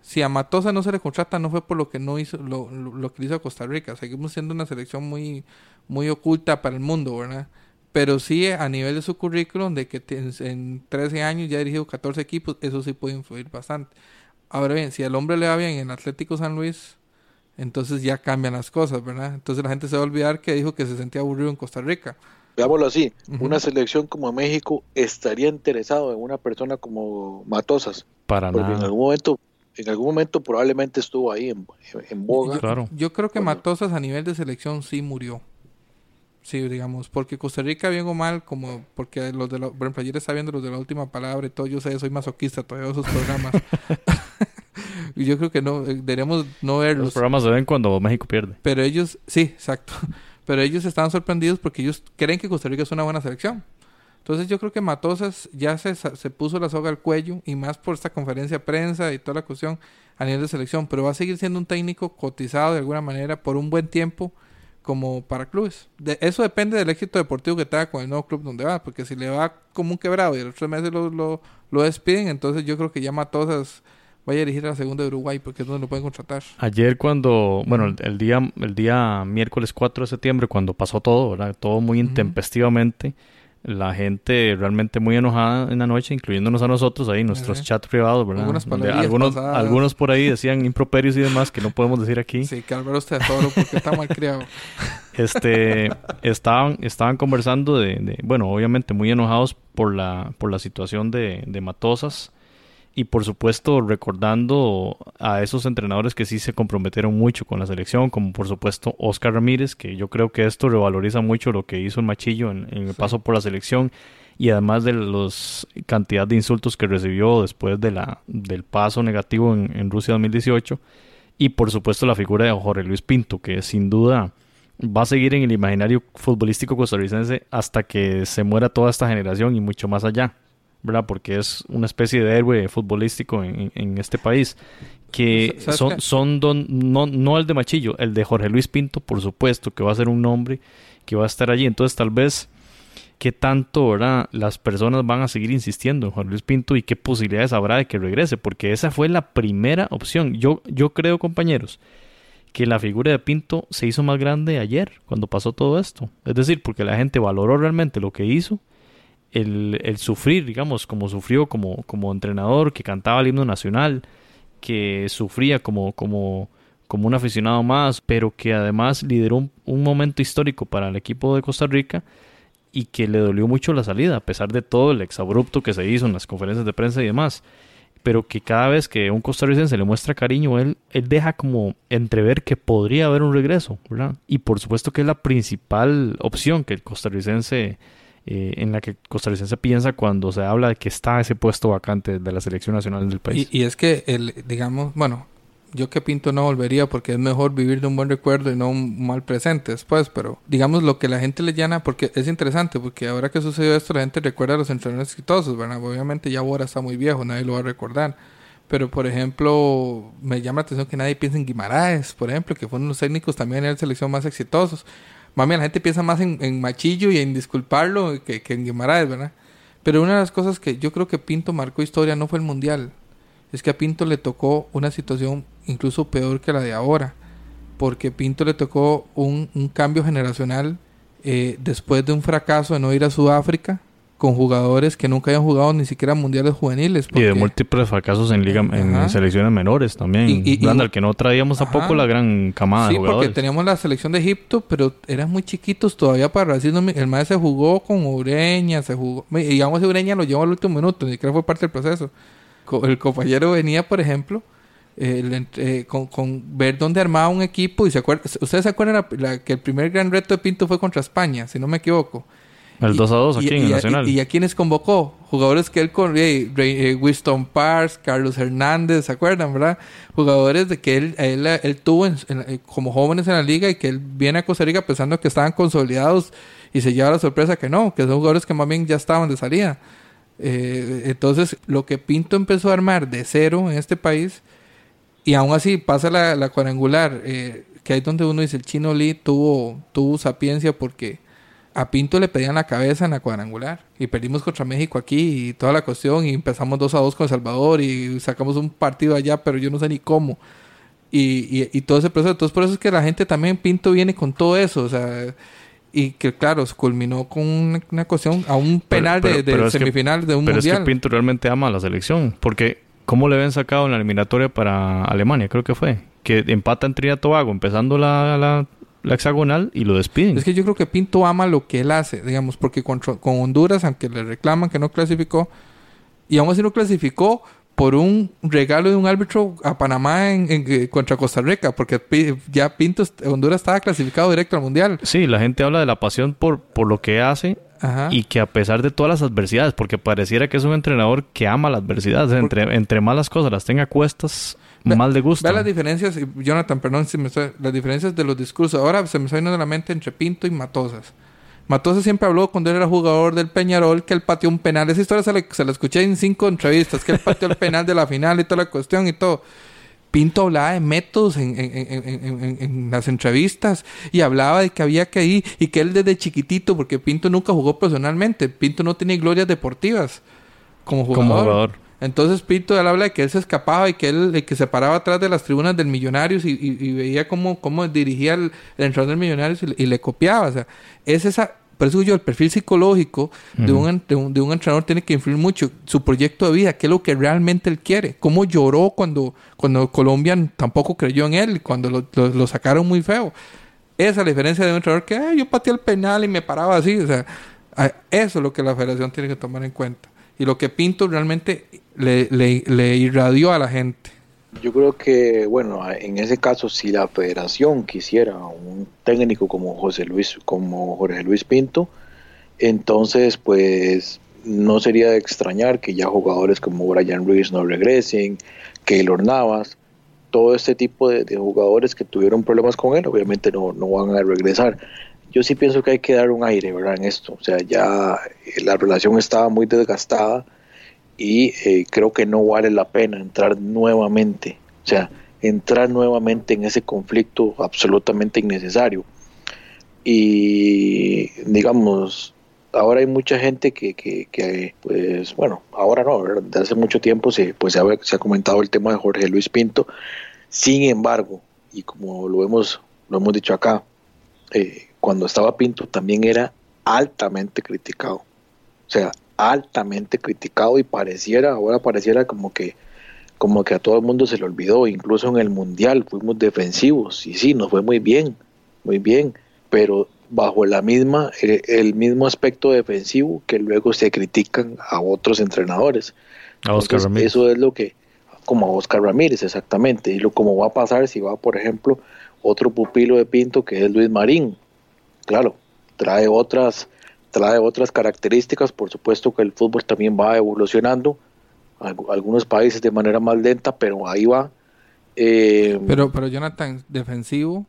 si a Matosa no se le contrata no fue por lo que no hizo lo, lo, que hizo Costa Rica. Seguimos siendo una selección muy muy oculta para el mundo, ¿verdad? Pero sí a nivel de su currículum de que en 13 años ya ha dirigido 14 equipos, eso sí puede influir bastante. Ahora bien, si al hombre le va bien en Atlético San Luis, entonces ya cambian las cosas, ¿verdad? Entonces la gente se va a olvidar que dijo que se sentía aburrido en Costa Rica. Veámoslo así, una selección como México estaría interesado en una persona como Matosas. Para porque nada. en algún momento, en algún momento probablemente estuvo ahí en, en boga. Yo, Claro. yo creo que Matosas a nivel de selección sí murió. Sí, digamos, porque Costa Rica bien o mal, como porque los de la, por ejemplo, ayer estaba viendo los de la última palabra y todo, yo sé, soy masoquista todavía esos programas. yo creo que no, eh, deberíamos no verlos. Los programas se ven cuando México pierde. Pero ellos, sí, exacto. Pero ellos estaban sorprendidos porque ellos creen que Costa Rica es una buena selección. Entonces yo creo que Matosas ya se, se puso la soga al cuello y más por esta conferencia de prensa y toda la cuestión a nivel de selección, pero va a seguir siendo un técnico cotizado de alguna manera por un buen tiempo como para clubes. De, eso depende del éxito deportivo que tenga con el nuevo club donde va, porque si le va como un quebrado y a los tres meses lo, lo, lo despiden, entonces yo creo que ya Matosas vaya a dirigir a la segunda de Uruguay porque es donde lo pueden contratar. Ayer cuando, bueno, el, el día el día miércoles 4 de septiembre cuando pasó todo, ¿verdad? Todo muy intempestivamente. La gente realmente muy enojada en la noche, incluyéndonos a nosotros ahí, nuestros chats privados, ¿verdad? Algunas algunos, pasadas. algunos por ahí decían improperios y demás que no podemos decir aquí. Sí, que Álvaro solo porque está mal criado. este estaban estaban conversando de, de- bueno obviamente muy enojados por la por la situación de, de Matosas y por supuesto recordando a esos entrenadores que sí se comprometieron mucho con la selección como por supuesto Oscar Ramírez que yo creo que esto revaloriza mucho lo que hizo el Machillo en, en el paso por la selección y además de los cantidad de insultos que recibió después de la del paso negativo en, en Rusia 2018 y por supuesto la figura de Jorge Luis Pinto que sin duda va a seguir en el imaginario futbolístico costarricense hasta que se muera toda esta generación y mucho más allá, ¿verdad? Porque es una especie de héroe futbolístico en, en- este país. Que ¿Sabes son, son don- no, no el de Machillo, el de Jorge Luis Pinto, por supuesto, que va a ser un nombre que va a estar allí. Entonces, tal vez, ¿qué tanto ¿verdad? las personas van a seguir insistiendo en Jorge Luis Pinto y qué posibilidades habrá de que regrese? Porque esa fue la primera opción. Yo, yo creo, compañeros, que la figura de Pinto se hizo más grande ayer, cuando pasó todo esto. Es decir, porque la gente valoró realmente lo que hizo, el, sufrir, digamos, como sufrió como, como entrenador, que cantaba el himno nacional, que sufría como, como, como un aficionado más, pero que además lideró un, un momento histórico para el equipo de Costa Rica y que le dolió mucho la salida, a pesar de todo el exabrupto que se hizo en las conferencias de prensa y demás pero que cada vez que un costarricense le muestra cariño, él, él deja como entrever que podría haber un regreso, ¿verdad? Y por supuesto que es la principal opción que el costarricense, eh, en la que costarricense piensa cuando se habla de que está ese puesto vacante de la selección nacional del país. Y, es que, el, digamos, bueno, yo que Pinto no volvería porque es mejor vivir de un buen recuerdo y no un mal presente después, pero digamos lo que la gente le llana, porque es interesante, porque ahora que sucedió esto la gente recuerda a los entrenadores exitosos, ¿verdad? Obviamente ya Bora está muy viejo, nadie lo va a recordar. Pero, por ejemplo, me llama la atención que nadie piensa en Guimaraes, por ejemplo, que fue uno de los técnicos también en la selección más exitosos. Mami, la gente piensa más en, en Machillo y en disculparlo que, que en Guimaraes, ¿verdad? Pero una de las cosas que yo creo que Pinto marcó historia no fue el Mundial. Es que a Pinto le tocó una situación incluso peor que la de ahora. Porque Pinto le tocó un, un cambio generacional eh, después de un fracaso de no ir a Sudáfrica con jugadores que nunca habían jugado ni siquiera mundiales juveniles. Y de porque- múltiples fracasos en liga, en Ajá. selecciones menores también. Y- y- que no traíamos Ajá. tampoco la gran camada Sí, de porque jugadores. teníamos la selección de Egipto, pero eran muy chiquitos todavía para decir, el maestro se jugó con Ureña, se jugó, así Ureña lo llevó al último minuto, ni siquiera fue parte del proceso. El compañero venía, por ejemplo, eh, eh, con, con ver dónde armaba un equipo, y se acuerda, ustedes se acuerdan la- la- que el primer gran reto de Pinto fue contra España, si no me equivoco. El Y- 2 a 2 y- aquí y, en el y- Nacional. Y, a quienes convocó? Jugadores que él con eh, Ray- eh, Winston Parks, Carlos Hernández, ¿se acuerdan, verdad? Jugadores de que él, él, él tuvo en- en- eh, como jóvenes en la liga y que él viene a Costa Rica pensando que estaban consolidados y se lleva la sorpresa que no, que son jugadores que más bien ya estaban de salida. Eh, entonces, lo que Pinto empezó a armar de cero en este país y aún así pasa la, la cuadrangular, eh, que ahí es donde uno dice, el chino Lee tuvo, tuvo sapiencia porque a Pinto le pedían la cabeza en la cuadrangular y perdimos contra México aquí y toda la cuestión y empezamos 2 a 2 con El Salvador y sacamos un partido allá, pero yo no sé ni cómo. Y, y, todo ese proceso. Entonces, por eso es que la gente también, Pinto viene con todo eso. O sea, y que, claro, culminó con una, cuestión a un penal de, semifinal de un pero mundial. Pero es que Pinto realmente ama a la selección. Porque, ¿cómo le ven sacado en la eliminatoria para Alemania? Creo que fue. Que empata en Trinidad Tobago, empezando la, la, la, hexagonal y lo despiden. Es que yo creo que Pinto ama lo que él hace, digamos, porque con, con Honduras, aunque le reclaman que no clasificó, y aún así no clasificó, por un regalo de un árbitro a Panamá en, eh, contra Costa Rica, porque ya Pinto, Honduras estaba clasificado directo al Mundial. Sí, la gente habla de la pasión por, por lo que hace y que a pesar de todas las adversidades, porque pareciera que es un entrenador que ama las adversidades, entre, entre más las cosas las tenga cuestas, mal de gusto. Ve las diferencias, Jonathan, perdón si me estoy, las diferencias de los discursos. Ahora se me está viniendo a la mente entre Pinto y Matosas. Matosa siempre habló cuando él era jugador del Peñarol que él pateó un penal. Esa historia se, la escuché en cinco entrevistas, que él pateó el penal de la final y toda la cuestión y todo. Pinto hablaba de métodos en, las entrevistas y hablaba de que había que ir y que él desde chiquitito, porque Pinto nunca jugó profesionalmente, Pinto no tiene glorias deportivas como jugador. Entonces Pinto él habla de que él se escapaba y que él que se paraba atrás de las tribunas del Millonarios y, veía cómo, cómo dirigía el, el entrenador del Millonarios y, le copiaba. O sea, es esa, por eso yo, el perfil psicológico de, un, de, un, entrenador tiene que influir mucho. Su proyecto de vida, qué es lo que realmente él quiere. Cómo lloró cuando, cuando Colombia tampoco creyó en él, cuando lo, lo, sacaron muy feo. Esa es la diferencia de un entrenador que yo pateé el penal y me paraba así. O sea, eso es lo que la federación tiene que tomar en cuenta. Y lo que Pinto realmente le, irradió a la gente. Yo creo que, bueno, en ese caso, si la federación quisiera un técnico como José Luis, como Jorge Luis Pinto, entonces, pues, no sería de extrañar que ya jugadores como Brian Ruiz no regresen, Keylor Navas, todo este tipo de, jugadores que tuvieron problemas con él, obviamente no, no van a regresar. Yo sí pienso que hay que dar un aire, ¿verdad? En esto, o sea, ya la relación estaba muy desgastada y eh, creo que no vale la pena entrar nuevamente, o sea, entrar nuevamente en ese conflicto absolutamente innecesario. Y digamos, ahora hay mucha gente que, que, pues bueno, ahora no, desde hace mucho tiempo se, pues, se ha, se, ha, comentado el tema de Jorge Luis Pinto. Sin embargo, y como lo hemos, lo hemos dicho acá, eh, cuando estaba Pinto también era altamente criticado. O sea, altamente criticado y pareciera, ahora pareciera como que como que a todo el mundo se le olvidó, incluso en el mundial fuimos defensivos y sí, nos fue muy bien, muy bien, pero bajo la misma el, mismo aspecto defensivo que luego se critican a otros entrenadores. A Oscar Ramírez. Eso es lo que como a Oscar Ramírez exactamente, y lo como va a pasar si va, por ejemplo, otro pupilo de Pinto que es Luis Marín. Claro, trae otras trae otras características, por supuesto que el fútbol también va evolucionando, algunos países de manera más lenta, pero ahí va. Eh, pero, pero Jonathan, defensivo,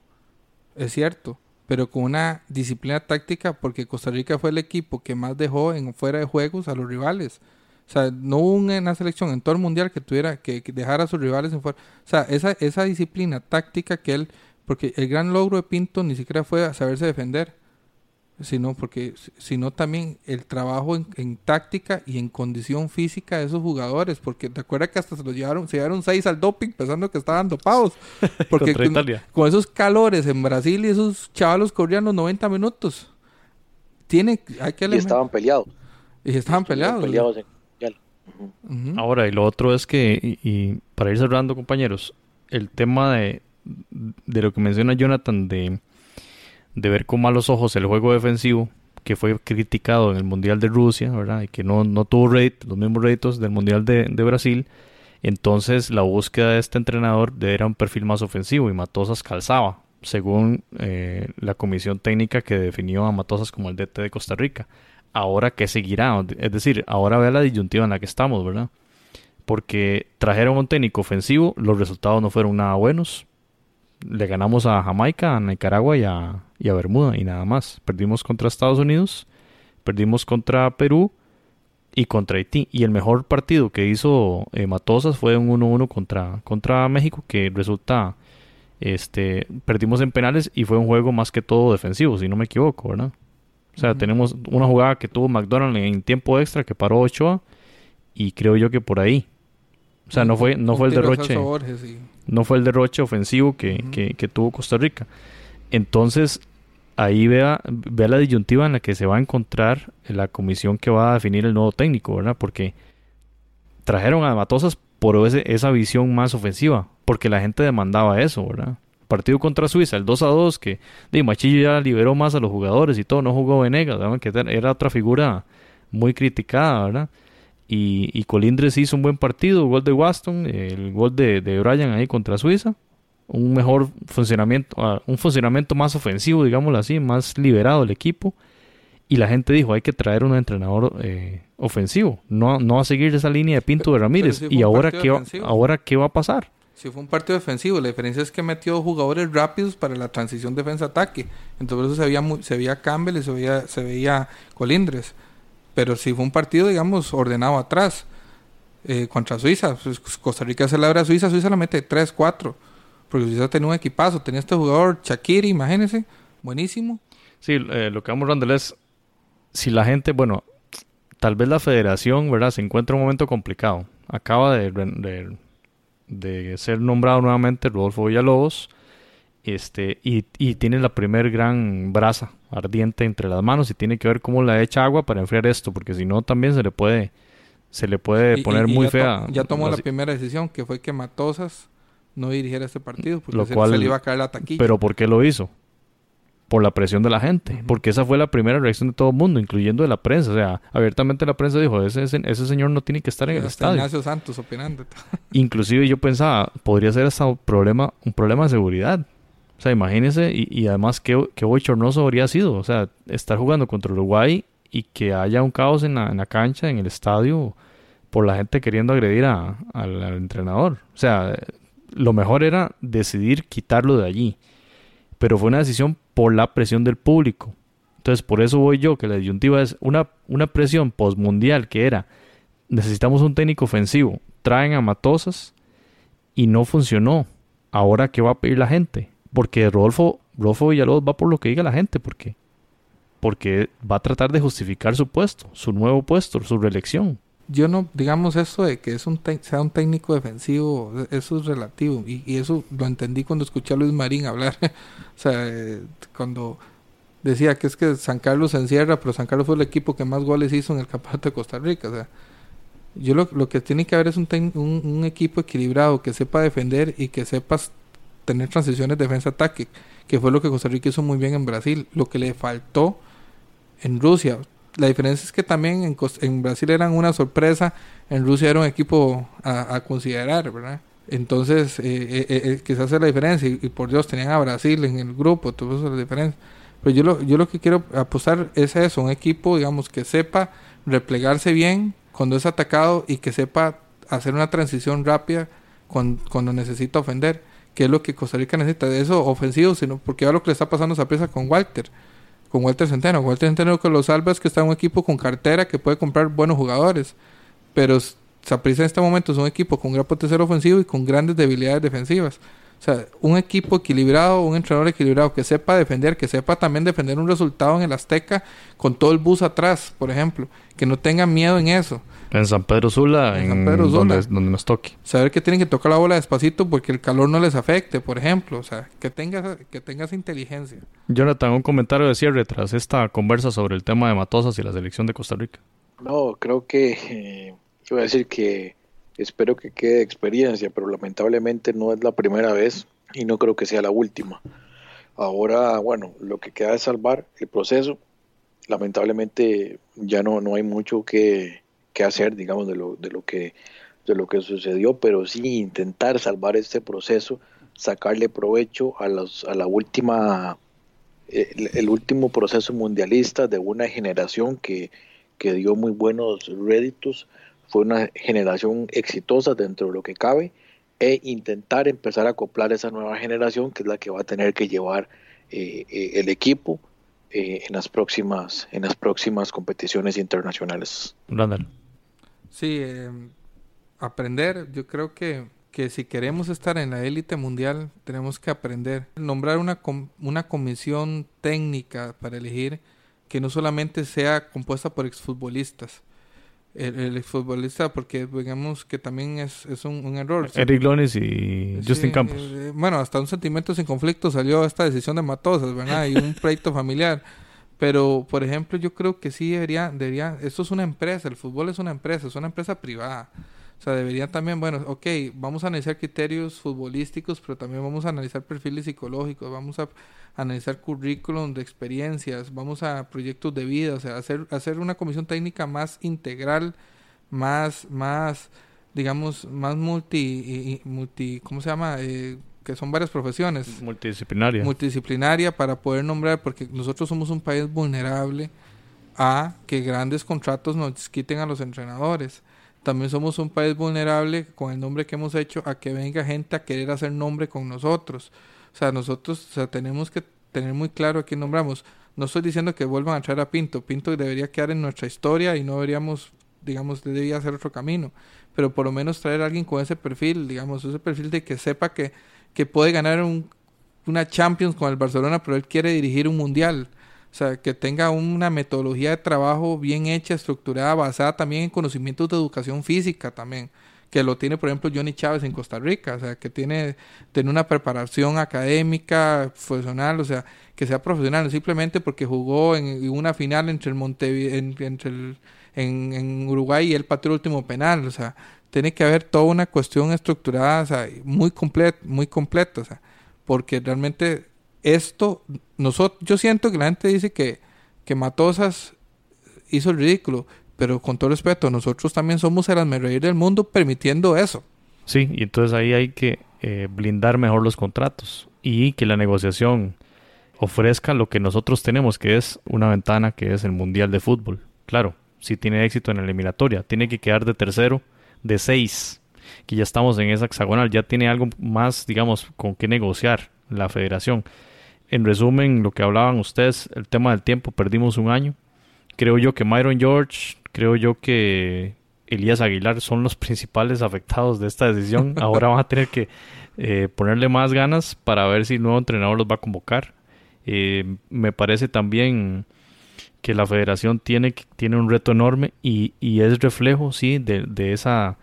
es cierto, pero con una disciplina táctica, porque Costa Rica fue el equipo que más dejó en fuera de juegos a los rivales. O sea, no hubo una selección en todo el mundial que tuviera que, dejar a sus rivales en fuera. O sea, esa, esa disciplina táctica que él, porque el gran logro de Pinto ni siquiera fue saberse defender sino porque sino también el trabajo en, táctica y en condición física de esos jugadores porque te acuerdas que hasta se los llevaron se llevaron seis al doping pensando que estaban dopados porque con, esos calores en Brasil y esos chavalos corrían los 90 minutos tiene hay que y estaban peleados. Y estaban peleados, ahora y lo otro es que y, para ir cerrando compañeros el tema de de lo que menciona Jonathan de de ver con malos ojos el juego defensivo que fue criticado en el Mundial de Rusia, ¿verdad? Y que no, no tuvo los mismos réditos del Mundial de, Brasil. Entonces la búsqueda de este entrenador era un perfil más ofensivo y Matosas calzaba, según eh, la comisión técnica que definió a Matosas como el DT de Costa Rica. Ahora, ¿qué seguirá? Es decir, ahora vea la disyuntiva en la que estamos, ¿verdad? Porque trajeron un técnico ofensivo, los resultados no fueron nada buenos, le ganamos a Jamaica, a Nicaragua y a, y a Bermuda y nada más. Perdimos contra Estados Unidos, perdimos contra Perú y contra Haití. Y el mejor partido que hizo eh, Matosas fue un 1-1 contra, contra México, que resulta Este, perdimos en penales y fue un juego más que todo defensivo, si no me equivoco, ¿verdad? O sea, tenemos una jugada que tuvo McDonald en tiempo extra que paró Ochoa y creo yo que por ahí. O sea, no fue, no fue el derroche. No fue el derroche ofensivo que, que, tuvo Costa Rica. Entonces, ahí vea, vea la disyuntiva en la que se va a encontrar la comisión que va a definir el nuevo técnico, ¿verdad? Porque trajeron a Matosas por esa visión más ofensiva, porque la gente demandaba eso, ¿verdad? Partido contra Suiza, el 2 a 2, que de Machillo ya liberó más a los jugadores y todo, no jugó Venegas, que era otra figura muy criticada, ¿verdad? Y, y, Colindres hizo un buen partido, gol de Waston, el gol de, de Brian ahí contra Suiza, un mejor funcionamiento, ah, un funcionamiento más ofensivo, digámoslo así, más liberado el equipo. Y la gente dijo, hay que traer un entrenador eh, ofensivo, no, no a seguir esa línea de Pinto de Ramírez. ¿Y ahora qué, va, ahora qué va a pasar? Si fue un partido defensivo, la diferencia es que metió jugadores rápidos para la transición defensa-ataque. Entonces eso se veía, se veía Campbell y se veía, se veía Colindres. Pero si fue un partido, digamos, ordenado atrás. Eh, contra Suiza, pues, Costa Rica celebra a Suiza, Suiza la mete 3-4. Porque Suiza tenía un equipazo, tenía este jugador Shakiri, imagínense, buenísimo. Sí, eh, lo que vamos a es si la gente, bueno, tal vez la federación, ¿verdad? Se encuentra en un momento complicado. Acaba de, de, de ser nombrado nuevamente Rodolfo Villalobos este, y, y, tiene la primer gran brasa ardiente entre las manos y tiene que ver cómo la echa agua para enfriar esto, porque si no también se le puede se le puede poner muy fea. ya tomó la, primera decisión, que fue que Matosas no dirigiera este partido, porque se, le iba a caer la taquilla. Pero ¿por qué lo hizo? por la presión de la gente, porque esa fue la primera reacción de todo el mundo, incluyendo de la prensa. O sea, abiertamente la prensa dijo, ese, ese, señor no tiene que estar en el estadio. Ignacio Santos opinando. Inclusive yo pensaba, podría ser hasta un problema, un problema de seguridad. O sea, imagínese, y, y además qué, qué bochornoso habría sido. O sea, estar jugando contra Uruguay y que haya un caos en la, en la cancha, en el estadio, por la gente queriendo agredir a, al entrenador. O sea, lo mejor era decidir quitarlo de allí pero fue una decisión por la presión del público. Entonces, por eso voy yo, que la disyuntiva es una, una presión postmundial que era, necesitamos un técnico ofensivo, traen a Matosas y no funcionó. Ahora, ¿qué va a pedir la gente? Porque Rodolfo, Rodolfo Villalobos va por lo que diga la gente, ¿por qué? Porque va a tratar de justificar su puesto, su nuevo puesto, su reelección yo no, digamos eso de que es un sea un técnico defensivo, eso es relativo. Y, y, eso lo entendí cuando escuché a Luis Marín hablar. o sea, eh, cuando decía que es que San Carlos se encierra, pero San Carlos fue el equipo que más goles hizo en el campeonato de Costa Rica. O sea, yo lo, lo que tiene que haber es un, un, un, equipo equilibrado, que sepa defender y que sepas tener transiciones defensa-ataque, que fue lo que Costa Rica hizo muy bien en Brasil. Lo que le faltó en Rusia, la diferencia es que también en, en, Brasil eran una sorpresa, en Rusia era un equipo a, considerar, ¿verdad? Entonces, eh, eh, eh, quizás es la diferencia, y, por Dios, tenían a Brasil en el grupo, todo eso es la diferencia. Pero yo lo, yo lo que quiero apostar es eso, un equipo, digamos, que sepa replegarse bien cuando es atacado y que sepa hacer una transición rápida cuando, cuando necesita ofender, que es lo que Costa Rica necesita. De eso ofensivo, sino porque ahora lo que le está pasando a esa con Walter con Walter Centeno. Walter Centeno que lo salva es que está en un equipo con cartera que puede comprar buenos jugadores. Pero Saprissa en este momento es un equipo con gran potencial ofensivo y con grandes debilidades defensivas. O sea, un equipo equilibrado, un entrenador equilibrado que sepa defender, que sepa también defender un resultado en el Azteca con todo el bus atrás, por ejemplo. Que no tenga miedo en eso. En San Pedro Sula, en, Donde, nos toque. Saber que tienen que tocar la bola despacito porque el calor no les afecte, por ejemplo. O sea, que tengas, que tengas inteligencia. Jonathan, un comentario de cierre tras esta conversa sobre el tema de Matosas y la selección de Costa Rica. No, creo que eh, voy a decir que espero que quede experiencia, pero lamentablemente no es la primera vez y no creo que sea la última. Ahora, bueno, lo que queda es salvar el proceso. Lamentablemente ya no, no hay mucho que, qué hacer, digamos, de lo, de lo que de lo que sucedió, pero sí intentar salvar este proceso, sacarle provecho a, los, a la última, el, último proceso mundialista de una generación que, que dio muy buenos réditos, fue una generación exitosa dentro de lo que cabe, e intentar empezar a acoplar esa nueva generación que es la que va a tener que llevar eh, eh, el equipo eh, en las próximas en las próximas competiciones internacionales. Sí, eh, aprender, yo creo que, que si queremos estar en la élite mundial tenemos que aprender. Nombrar una, una comisión técnica para elegir que no solamente sea compuesta por exfutbolistas. El, exfutbolista, porque digamos que también es, es un, error. Eric Lonis y Justin Campos. Eh, bueno, hasta un sentimiento sin conflicto salió esta decisión de Matosas, ¿verdad? Y un pleito familiar. Pero, por ejemplo, yo creo que sí debería, debería, esto es una empresa, el fútbol es una empresa, es una empresa privada. O sea, debería también, bueno, ok, vamos a analizar criterios futbolísticos, pero también vamos a analizar perfiles psicológicos, vamos a analizar currículum de experiencias, vamos a proyectos de vida, o sea, hacer, hacer una comisión técnica más integral, más, más, digamos, más multi, multi ¿cómo se llama? Eh, que son varias profesiones. Multidisciplinaria. Multidisciplinaria para poder nombrar, porque nosotros somos un país vulnerable a que grandes contratos nos quiten a los entrenadores. También somos un país vulnerable con el nombre que hemos hecho a que venga gente a querer hacer nombre con nosotros. O sea, nosotros o sea, tenemos que tener muy claro a quién nombramos. No estoy diciendo que vuelvan a traer a Pinto. Pinto debería quedar en nuestra historia y no deberíamos, digamos, debería hacer otro camino. Pero por lo menos traer a alguien con ese perfil, digamos, ese perfil de que sepa que, que puede ganar un, una Champions con el Barcelona, pero él quiere dirigir un mundial. O sea, que tenga una metodología de trabajo bien hecha, estructurada, basada también en conocimientos de educación física también, que lo tiene, por ejemplo, Johnny Chávez en Costa Rica, o sea, que tiene, tiene una preparación académica, profesional, o sea, que sea profesional, simplemente porque jugó en una final entre el Montevideo, entre el, en, en, Uruguay y él pateó el último penal, o sea, tiene que haber toda una cuestión estructurada, o sea, muy completa, muy completa, o sea, porque realmente esto, nosotros, yo siento que la gente dice que, que Matosas hizo el ridículo, pero con todo respeto, nosotros también somos el reír del mundo permitiendo eso. Sí, y entonces ahí hay que eh, blindar mejor los contratos y que la negociación ofrezca lo que nosotros tenemos, que es una ventana que es el Mundial de Fútbol. Claro, si tiene éxito en la eliminatoria, tiene que quedar de tercero de seis, que ya estamos en esa hexagonal, ya tiene algo más, digamos, con qué negociar la federación en resumen, lo que hablaban ustedes, el tema del tiempo, perdimos un año. Creo yo que Myron George, creo yo que Elías Aguilar son los principales afectados de esta decisión. Ahora van a tener que eh, ponerle más ganas para ver si el nuevo entrenador los va a convocar. Eh, me parece también que la federación tiene, tiene un reto enorme y, es reflejo, sí, de, esa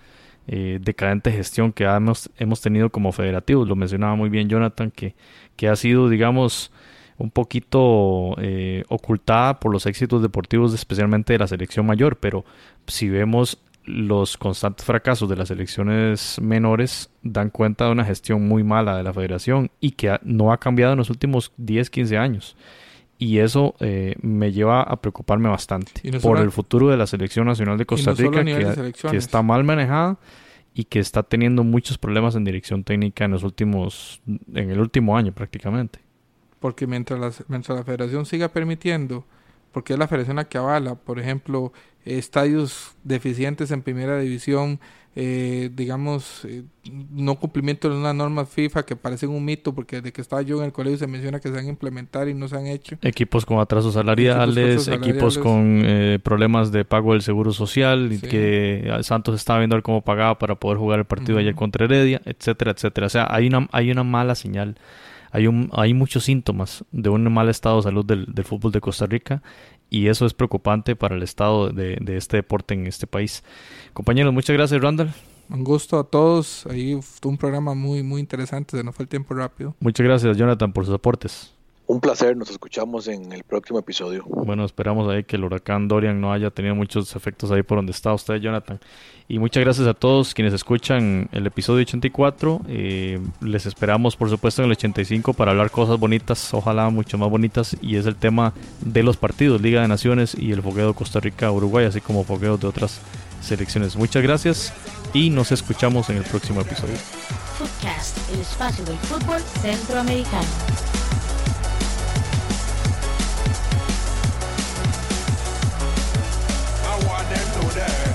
eh, decadente gestión que hemos, tenido como federativos. Lo mencionaba muy bien Jonathan, que, que ha sido, digamos, un poquito eh, ocultada por los éxitos deportivos, especialmente de la selección mayor, pero si vemos los constantes fracasos de las selecciones menores dan cuenta de una gestión muy mala de la federación y que no ha cambiado en los últimos 10, 15 años. Y eso eh, me lleva a preocuparme bastante por el futuro de la selección nacional de Costa Rica, que, está mal manejada y que está teniendo muchos problemas en dirección técnica en los últimos, en el último año prácticamente. Porque mientras la, mientras la federación siga permitiendo, porque es la federación la que avala, por ejemplo, estadios deficientes en primera división, eh, digamos, eh, no cumplimiento de unas normas FIFA que parecen un mito, porque desde que estaba yo en el colegio se menciona que se van a implementar y no se han hecho. Equipos con atrasos salariales, equipos, con eh, problemas de pago del seguro social, que Santos estaba viendo cómo pagaba para poder jugar el partido ayer contra Heredia, etcétera, etcétera. O sea, hay una, hay una mala señal. Hay, un, hay muchos síntomas de un mal estado de salud del, del fútbol de Costa Rica y eso es preocupante para el estado de, de este deporte en este país. Compañeros, muchas gracias, Randall. Un gusto a todos. Ahí fue un programa muy, muy interesante. Se nos fue el tiempo rápido. Muchas gracias, Jonathan, por sus aportes. Un placer, nos escuchamos en el próximo episodio. Bueno, esperamos ahí que el huracán Dorian no haya tenido muchos efectos ahí por donde está usted, Jonathan. Y muchas gracias a todos quienes escuchan el episodio 84. Eh, les esperamos, por supuesto, en el 85 para hablar cosas bonitas, ojalá mucho más bonitas. Y es el tema de los partidos, Liga de Naciones y el fogueo Costa Rica-Uruguay, así como fogueos de otras selecciones. Muchas gracias y nos escuchamos en el próximo episodio. Podcast, el espacio del fútbol centroamericano. shoulder.